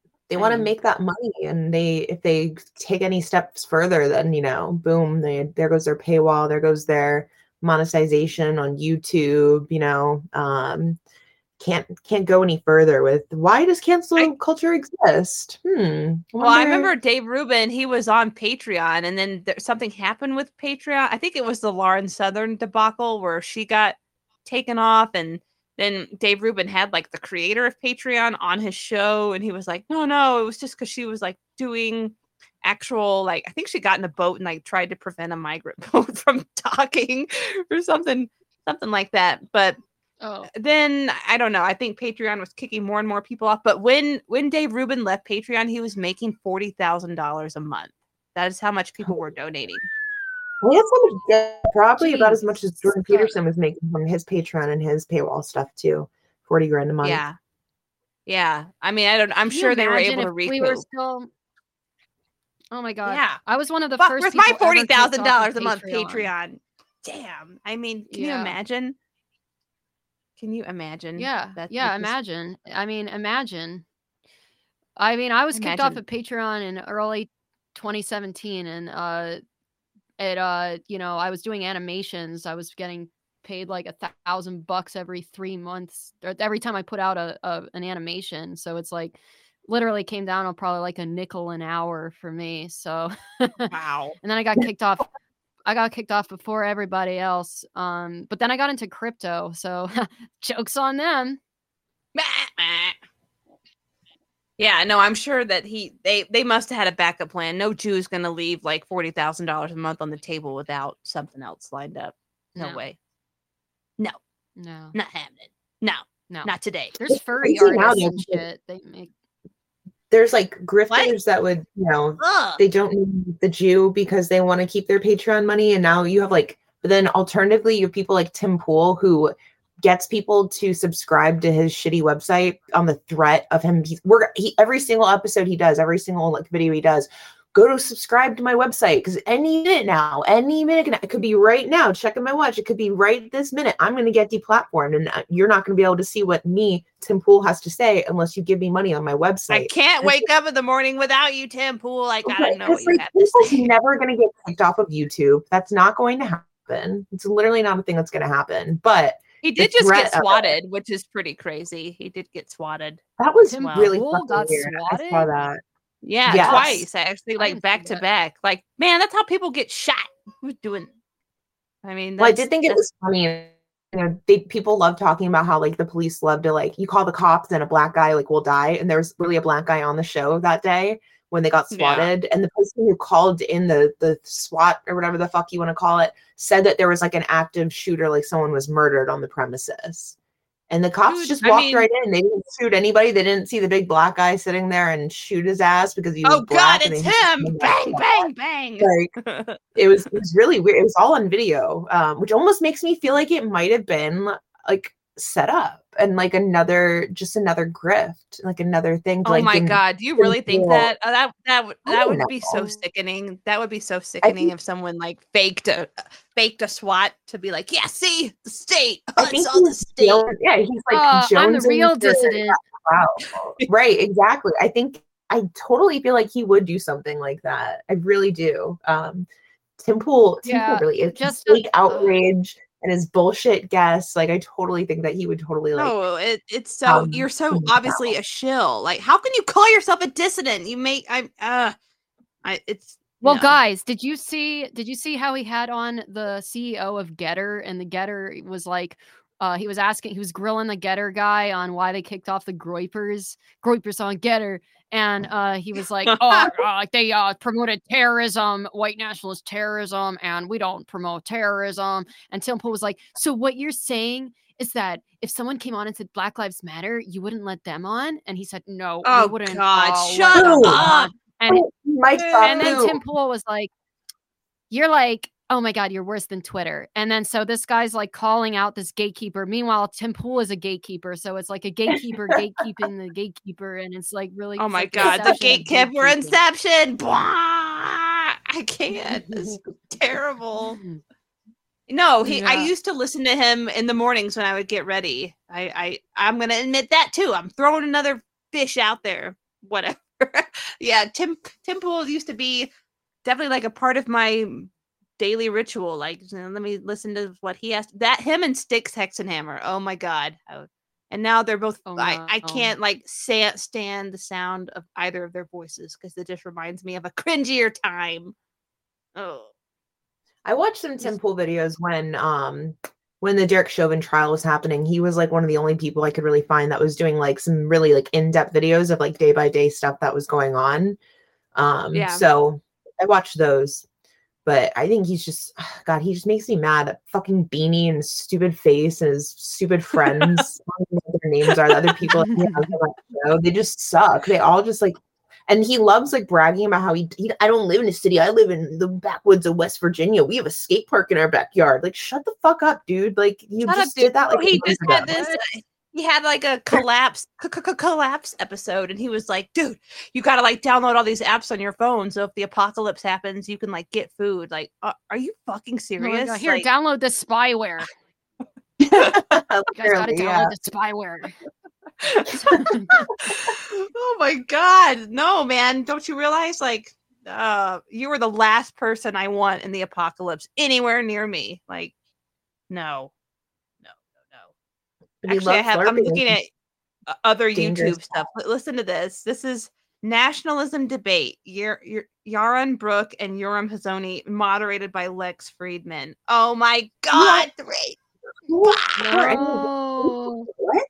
[SPEAKER 1] it.
[SPEAKER 3] they want to make that money and they if they take any steps further then you know boom they there goes their paywall there goes their monetization on youtube you know um can't can't go any further with why does cancel
[SPEAKER 1] I-
[SPEAKER 3] culture exist hmm
[SPEAKER 1] Well, I remember Dave Rubin, he was on Patreon and then there, something happened with Patreon. I think it was the Lauren Southern debacle where she got taken off and then Dave Rubin had like the creator of Patreon on his show and he was like, "No, no, it was just cuz she was like doing actual like I think she got in a boat and like tried to prevent a migrant boat from docking or something something like that." But
[SPEAKER 2] Oh,
[SPEAKER 1] then I don't know. I think Patreon was kicking more and more people off. But when when Dave Rubin left Patreon, he was making forty thousand dollars a month. That is how much people were donating.
[SPEAKER 3] Well, that's so much- yeah, probably about as much as Jordan Peterson was making from his Patreon and his paywall stuff too. Forty grand a month.
[SPEAKER 1] Yeah, yeah. I mean, I don't. I'm
[SPEAKER 2] Can
[SPEAKER 1] sure they were able to
[SPEAKER 2] if
[SPEAKER 1] recoup.
[SPEAKER 2] We were still. Oh my god!
[SPEAKER 1] yeah,
[SPEAKER 2] I was one of the
[SPEAKER 1] but
[SPEAKER 2] first.
[SPEAKER 1] where's my
[SPEAKER 2] people ever
[SPEAKER 1] forty
[SPEAKER 2] kicked off
[SPEAKER 1] thousand
[SPEAKER 2] of
[SPEAKER 1] dollars a month
[SPEAKER 2] Patreon.
[SPEAKER 1] Patreon? Damn. I mean, can you imagine? Can you imagine?
[SPEAKER 2] Yeah,
[SPEAKER 1] that
[SPEAKER 2] yeah. Imagine. I mean, imagine. I mean, I was kicked off
[SPEAKER 1] Imagine.
[SPEAKER 2] of Patreon in early 2017, and uh, it uh, you know, I was doing animations. I was getting paid like a thousand bucks every three months, or every time I put out a, a an animation. So it's like literally came down to probably like a nickel an hour for me. So
[SPEAKER 1] Wow.
[SPEAKER 2] and then I got kicked off. I got kicked off before everybody else. Um, but then I got into crypto, so jokes on them.
[SPEAKER 1] Yeah, no, I'm sure that he they they must have had a backup plan. No Jew is going to leave like forty thousand dollars a month on the table without something else lined up. No,
[SPEAKER 2] No.
[SPEAKER 1] way,
[SPEAKER 2] No, No.
[SPEAKER 1] not happening. No,
[SPEAKER 2] no.
[SPEAKER 1] not today.
[SPEAKER 2] There's furry artists and shit. They make
[SPEAKER 3] There's like grifters that would, you know,
[SPEAKER 1] Ugh.
[SPEAKER 3] they don't need the Jew because they want to keep their Patreon money. And now you have like, but then alternatively, you have people like Tim Pool who gets people to subscribe to his shitty website on the threat of him. He's, we're he every single episode he does, every single like video he does. Go to subscribe to my website because any minute now, any minute, it could be right now. Checking my watch, it could be right this minute. I'm going to get deplatformed, and uh, you're not going to be able to see what me, Tim Pool, has to say unless you give me money on my website.
[SPEAKER 1] I can't
[SPEAKER 3] It's
[SPEAKER 1] wake up in the morning without you, Tim Pool. I gotta know what you
[SPEAKER 3] like, people's never going to get kicked off of YouTube. That's not going to happen. It's literally not a thing that's going to happen. But
[SPEAKER 1] He did just get swatted, which is pretty crazy. He did get swatted.
[SPEAKER 3] that was
[SPEAKER 2] Tim
[SPEAKER 3] really
[SPEAKER 2] Pool got
[SPEAKER 3] weird. I saw
[SPEAKER 2] swatted?
[SPEAKER 3] that.
[SPEAKER 1] Yeah,
[SPEAKER 3] Yes.
[SPEAKER 1] twice actually, like back to back. Like, man, that's how people get shot. Who's doing? I mean,
[SPEAKER 3] Well, I did think it was funny. You know, they people love talking about how like the police love to like you call the cops and a black guy like will die, and there was really a black guy on the show that day when they got
[SPEAKER 1] Yeah.
[SPEAKER 3] swatted, and the person who called in the the SWAT or whatever the fuck you want to call it said that there was like an active shooter, like someone was murdered on the premises. And the cops
[SPEAKER 1] Dude,
[SPEAKER 3] just
[SPEAKER 1] I
[SPEAKER 3] walked
[SPEAKER 1] mean-
[SPEAKER 3] right in. They didn't shoot anybody. They didn't see the big black guy sitting there and shoot his ass because he was
[SPEAKER 1] Oh God,
[SPEAKER 3] black. and
[SPEAKER 1] it's him!
[SPEAKER 3] the
[SPEAKER 1] Bang, bang, bang.
[SPEAKER 3] Like, it was it was really weird. It was all on video, um, which almost makes me feel like it might have been like set up and like another just another grift, like another thing. To,
[SPEAKER 1] Oh
[SPEAKER 3] like,
[SPEAKER 1] my God, do you really think that? Oh, that that would that would be so sickening. That would be so sickening
[SPEAKER 3] think-
[SPEAKER 1] if someone like faked a faked a SWAT to be like, yeah, see the state.
[SPEAKER 3] I
[SPEAKER 1] Oh,
[SPEAKER 3] think
[SPEAKER 1] it's all the
[SPEAKER 3] he's
[SPEAKER 1] state.
[SPEAKER 3] Jones- yeah, he's like
[SPEAKER 2] Uh, I'm the real dissident.
[SPEAKER 3] Wow. right, exactly. I think I totally feel like he would do something like that. I really do. Um, Tim Pool, Tim
[SPEAKER 2] Yeah,
[SPEAKER 3] Pool really is
[SPEAKER 2] just
[SPEAKER 3] just
[SPEAKER 2] a-
[SPEAKER 3] fake outrage and his bullshit guess. Like I totally think that he would totally like.
[SPEAKER 1] Oh, it, it's so
[SPEAKER 3] um,
[SPEAKER 1] you're so
[SPEAKER 3] figure it
[SPEAKER 1] obviously a shill. Like, how can you call yourself a dissident? You make I uh, I it's
[SPEAKER 2] Well,
[SPEAKER 1] no.
[SPEAKER 2] guys, did you see? Did you see how he had on the CEO of Gettr, and the Gettr was like, uh, he was asking, he was grilling the Gettr guy on why they kicked off the Groypers, Groypers on Gettr, and uh, he was like, oh, uh, they uh, promoted terrorism, white nationalist terrorism, and we don't promote terrorism. And Tim Pool was like, so what you're saying is that if someone came on and said Black Lives Matter, you wouldn't let them on? And he said, no,
[SPEAKER 1] Oh,
[SPEAKER 2] we wouldn't.
[SPEAKER 1] God,
[SPEAKER 2] uh,
[SPEAKER 1] shut
[SPEAKER 3] up.
[SPEAKER 2] On." And
[SPEAKER 3] Mike
[SPEAKER 2] and then Tim Pool was like, "You're like, oh my god, you're worse than Twitter." And then so this guy's like calling out this gatekeeper. Meanwhile, Tim Pool is a gatekeeper, so it's like a gatekeeper gatekeeping the gatekeeper, and it's like really.
[SPEAKER 1] oh my
[SPEAKER 2] like
[SPEAKER 1] god, the
[SPEAKER 2] inception
[SPEAKER 1] gatekeeper
[SPEAKER 2] gatekeeping.
[SPEAKER 1] inception. Blah! I can't. This is terrible. No, he. I used to listen to him in the mornings when I would get ready. I, I, I'm gonna admit that too. I'm throwing another fish out there. Whatever. yeah, Tim. Tim Pool used to be definitely like a part of my daily ritual. Like, you know, let me listen to what he asked. That him and Styx Hexenhammer. Oh my god. I would- and now they're both.
[SPEAKER 2] Oh,
[SPEAKER 1] I, I can't like sa- stand the sound of either of their voices because it just reminds me of a cringier time. Oh.
[SPEAKER 3] I watched some Tim Pool videos when um when the Derek Chauvin trial was happening. He was like one of the only people I could really find that was doing like some really like in-depth videos of like day by day stuff that was going on. Um
[SPEAKER 1] Yeah.
[SPEAKER 3] so I watched those. But I think he's just God, he just makes me mad. That fucking beanie and stupid face and his stupid friends. I don't know what their names are the other people that he has on that show. They just suck. They all just like and he loves like bragging about how he, he I don't live in a city. I live in the backwoods of West Virginia. We have a skate park in our backyard. Like, shut the fuck up, dude. Like, you
[SPEAKER 1] Shut up,
[SPEAKER 3] just
[SPEAKER 1] dude.
[SPEAKER 3] did that.
[SPEAKER 1] Oh,
[SPEAKER 3] Like, a
[SPEAKER 1] he just had this. uh, He had like a collapse, c- c- c- collapse episode, and he was like, "Dude, you got to like download all these apps on your phone, so if the apocalypse happens, you can like get food." Like, uh, are you fucking
[SPEAKER 2] Oh
[SPEAKER 1] serious?
[SPEAKER 2] God, Here,
[SPEAKER 1] Like-
[SPEAKER 2] download the spyware. You guys got to download
[SPEAKER 3] yeah.
[SPEAKER 2] the spyware.
[SPEAKER 1] Oh my god, no, man! Don't you realize like, uh, you were the last person I want in the apocalypse anywhere near me? Like, no, no, no, no. Actually, I have. I'm looking at uh, other
[SPEAKER 3] dangerous
[SPEAKER 1] YouTube stuff. Li- Listen to this. This is nationalism debate. Yar- Yar- Yaron Brook and Yoram Hazoni, moderated by Lex Fridman. Oh my God! Three.
[SPEAKER 3] What?
[SPEAKER 2] No.
[SPEAKER 3] What?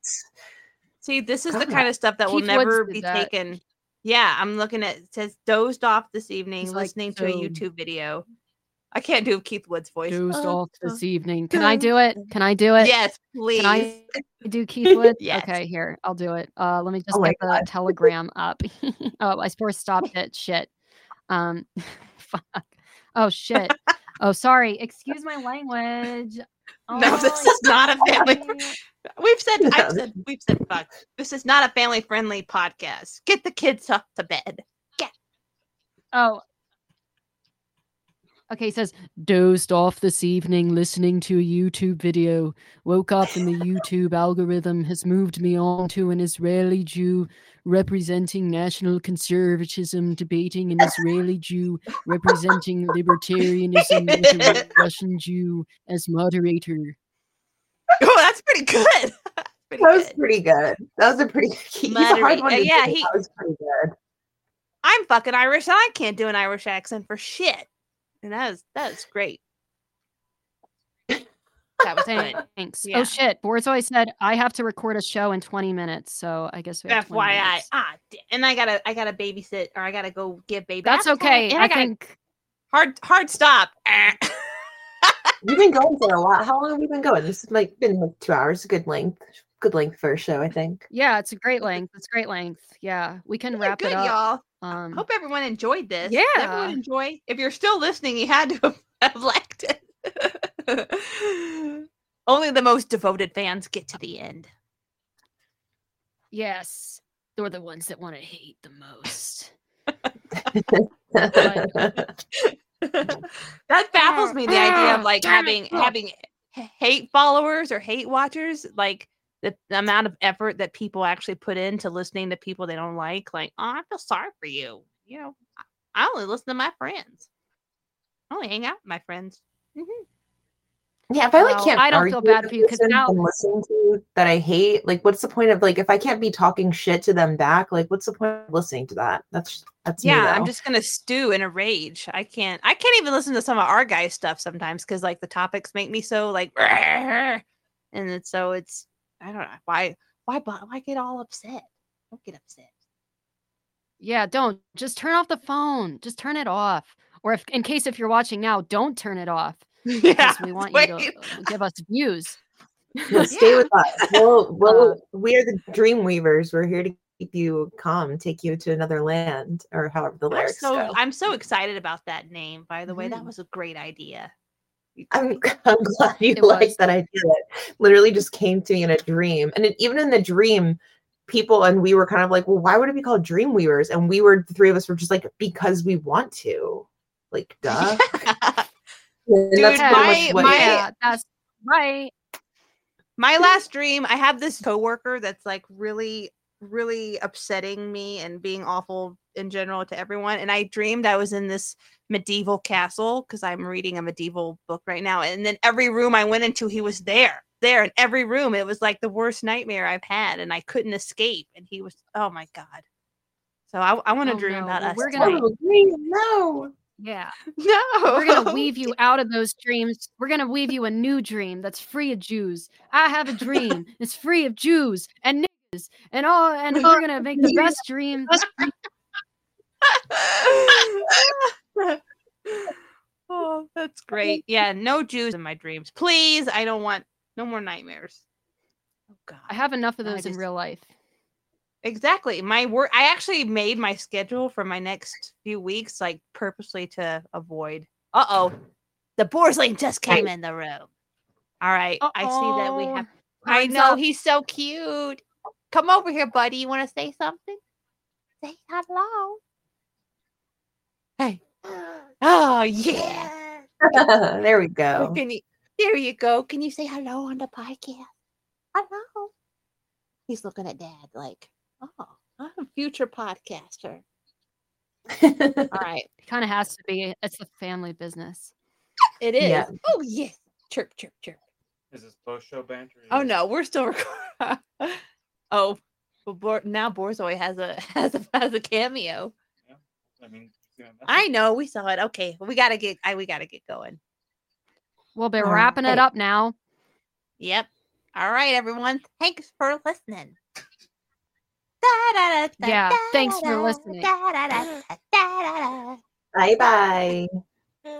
[SPEAKER 1] See, this is the kind of stuff that will
[SPEAKER 2] Keith Woods
[SPEAKER 1] never be
[SPEAKER 2] that.
[SPEAKER 1] taken. Yeah, I'm looking at. It says dozed off this evening,
[SPEAKER 2] He's like,
[SPEAKER 1] listening to a YouTube video. I can't do Keith Wood's voice.
[SPEAKER 2] Dozed
[SPEAKER 1] Uh,
[SPEAKER 2] off this evening. Can I do it? Can I do it?
[SPEAKER 1] Yes, please.
[SPEAKER 2] Can I do Keith Wood?
[SPEAKER 1] Yes.
[SPEAKER 2] Okay, here. I'll do it. Uh let me just
[SPEAKER 3] Oh my
[SPEAKER 2] get the telegram up. oh, I suppose stopped it. Shit. Um fuck. Oh shit. Oh, sorry. Excuse my language.
[SPEAKER 1] Oh no, this
[SPEAKER 2] Oh,
[SPEAKER 1] is not a family. We've said,
[SPEAKER 3] No,
[SPEAKER 1] I've
[SPEAKER 3] this-
[SPEAKER 1] said, we've said, fuck. This is not a family friendly podcast. Get the kids up to bed.
[SPEAKER 2] Oh. Okay, he says, dozed off this evening listening to a YouTube video. Woke up and the YouTube algorithm has moved me on to an Israeli Jew representing national conservatism, debating an Israeli Jew representing libertarianism with a Russian Jew as moderator.
[SPEAKER 1] Oh, that's pretty good. Pretty
[SPEAKER 3] That was
[SPEAKER 1] good.
[SPEAKER 3] pretty good. That was a pretty. He's a hard
[SPEAKER 1] Moderate-
[SPEAKER 3] one
[SPEAKER 1] uh, yeah, he-
[SPEAKER 3] That was pretty good.
[SPEAKER 1] I'm fucking Irish and I can't do an Irish accent for shit. And that is that is great. That was good.
[SPEAKER 2] Thanks.
[SPEAKER 1] Yeah.
[SPEAKER 2] Oh shit. Borzoi said I have to record a show in 20 minutes, so I guess we have 20
[SPEAKER 1] FYI. Ah, and I gotta I gotta babysit or I gotta go give baby.
[SPEAKER 2] That's okay.
[SPEAKER 1] and
[SPEAKER 2] I
[SPEAKER 1] gotta-
[SPEAKER 2] think
[SPEAKER 1] hard hard stop.
[SPEAKER 3] We've been going for a while. How long have we been going? This has like been like two hours. A good length. Good length for a show, I think.
[SPEAKER 2] yeah, it's a great length. It's great length. Yeah, we can wrap
[SPEAKER 1] good,
[SPEAKER 2] it up.
[SPEAKER 1] y'all.
[SPEAKER 2] Um,
[SPEAKER 1] Hope everyone enjoyed this. Did everyone enjoy. If you're still listening, you had to have, have liked it. Only the most devoted fans get to the end.
[SPEAKER 2] yes, they're the ones that want to hate the most.
[SPEAKER 1] that baffles me the idea of like having having hate followers or hate watchers like the, the amount of effort that people actually put into listening to people they don't like. Like, oh, I feel sorry for you. You know, I- only listen to my friends. I only hang out with my friends. Mhm.
[SPEAKER 3] Yeah, if I like can't
[SPEAKER 2] I don't feel bad for you
[SPEAKER 3] because
[SPEAKER 2] now-
[SPEAKER 3] I'm listening to that I hate, like what's the point of like if I can't be talking shit to them back, like what's the point of listening to that? That's that's me,
[SPEAKER 1] Yeah, I'm just gonna stew in a rage. I can't. I can't even listen to some of our guys' stuff sometimes because like the topics make me so like, and it's so it's. I don't know why. Why? bu- Why get all upset? Don't get upset.
[SPEAKER 2] Yeah, don't just turn off the phone. Just turn it off. Or if in case if you're watching now, don't turn it off
[SPEAKER 1] Yeah,
[SPEAKER 2] we want you to uh, give us views.
[SPEAKER 3] Yeah, stay
[SPEAKER 1] Yeah.
[SPEAKER 3] with us. We'll, we'll,
[SPEAKER 2] Uh,
[SPEAKER 3] we are the dream weavers. We're here to keep you calm, take you to another land, or however the
[SPEAKER 1] I'm so
[SPEAKER 3] go.
[SPEAKER 1] I'm so excited about that name. By the way, that
[SPEAKER 2] Mhm.
[SPEAKER 1] was a great idea.
[SPEAKER 3] I'm, I'm glad you
[SPEAKER 2] It
[SPEAKER 3] like
[SPEAKER 2] was.
[SPEAKER 3] that idea. It literally just came to me in a dream. And it, even in the dream, people and we were kind of like, well, why would it be called Dream Weavers? And we were, the three of us were just like, because we want to. Like, duh. And
[SPEAKER 1] Dude,
[SPEAKER 3] that's
[SPEAKER 1] my- my-
[SPEAKER 2] yeah, that's right.
[SPEAKER 1] my last dream i have this coworker that's like really really upsetting me and being awful in general to everyone and i dreamed i was in this medieval castle because i'm reading a medieval book right now and then every room i went into he was there there in every room it was like the worst nightmare i've had and i couldn't escape and he was oh my god so i, I want to
[SPEAKER 2] Oh,
[SPEAKER 1] dream
[SPEAKER 2] no.
[SPEAKER 1] about
[SPEAKER 2] Well,
[SPEAKER 1] us
[SPEAKER 2] we're gonna-
[SPEAKER 3] Oh, dream, no.
[SPEAKER 2] Yeah.
[SPEAKER 1] no
[SPEAKER 2] We're gonna weave you out of those dreams. We're gonna weave you a new dream that's free of Jews. I have a dream. It's free of Jews and niggas and all and we're gonna make the best dream.
[SPEAKER 1] oh, that's great. Yeah, no Jews in my dreams. Please, I don't want no more nightmares. Oh god.
[SPEAKER 2] I have enough of
[SPEAKER 1] I
[SPEAKER 2] those in real life.
[SPEAKER 1] Exactly. My work I actually made my schedule for my next few weeks like purposely to avoid. Uh-oh. The Borsling just came in the room. All right. I see that we have I know he's so cute. Come over here, buddy. You want to say something? Say hello. Hey. Oh yeah.
[SPEAKER 3] there we go.
[SPEAKER 1] Can you? There you go. Can you say hello on the podcast? Hello. He's looking at Dad like, oh, I'm a future podcaster. All right,
[SPEAKER 2] Kind of has to be. It's a family business.
[SPEAKER 1] it is.
[SPEAKER 3] Oh, yeah.
[SPEAKER 1] Oh yes. Chirp, chirp, chirp.
[SPEAKER 5] Is this post show banter?
[SPEAKER 1] Oh no, we're still recording. oh, well, Bor- now Borzoi has a has a has a cameo.
[SPEAKER 5] I mean, you see
[SPEAKER 1] I know we saw it. Okay, well, we gotta get. I we gotta get going.
[SPEAKER 2] We'll be
[SPEAKER 3] All
[SPEAKER 2] wrapping
[SPEAKER 3] right.
[SPEAKER 2] it up now.
[SPEAKER 1] Yep. All right, everyone. Thanks for listening.
[SPEAKER 2] Yeah, thanks for listening.
[SPEAKER 1] Bye
[SPEAKER 3] bye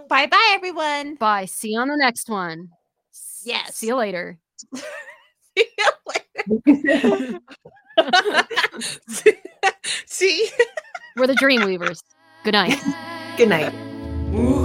[SPEAKER 3] bye.
[SPEAKER 1] bye, everyone.
[SPEAKER 2] Bye. See you on the next one. S-
[SPEAKER 1] Yes.
[SPEAKER 2] See you later.
[SPEAKER 1] See you later. See- See.
[SPEAKER 2] We're the Dream Weavers. Good night.
[SPEAKER 3] Good night.
[SPEAKER 4] Ooh,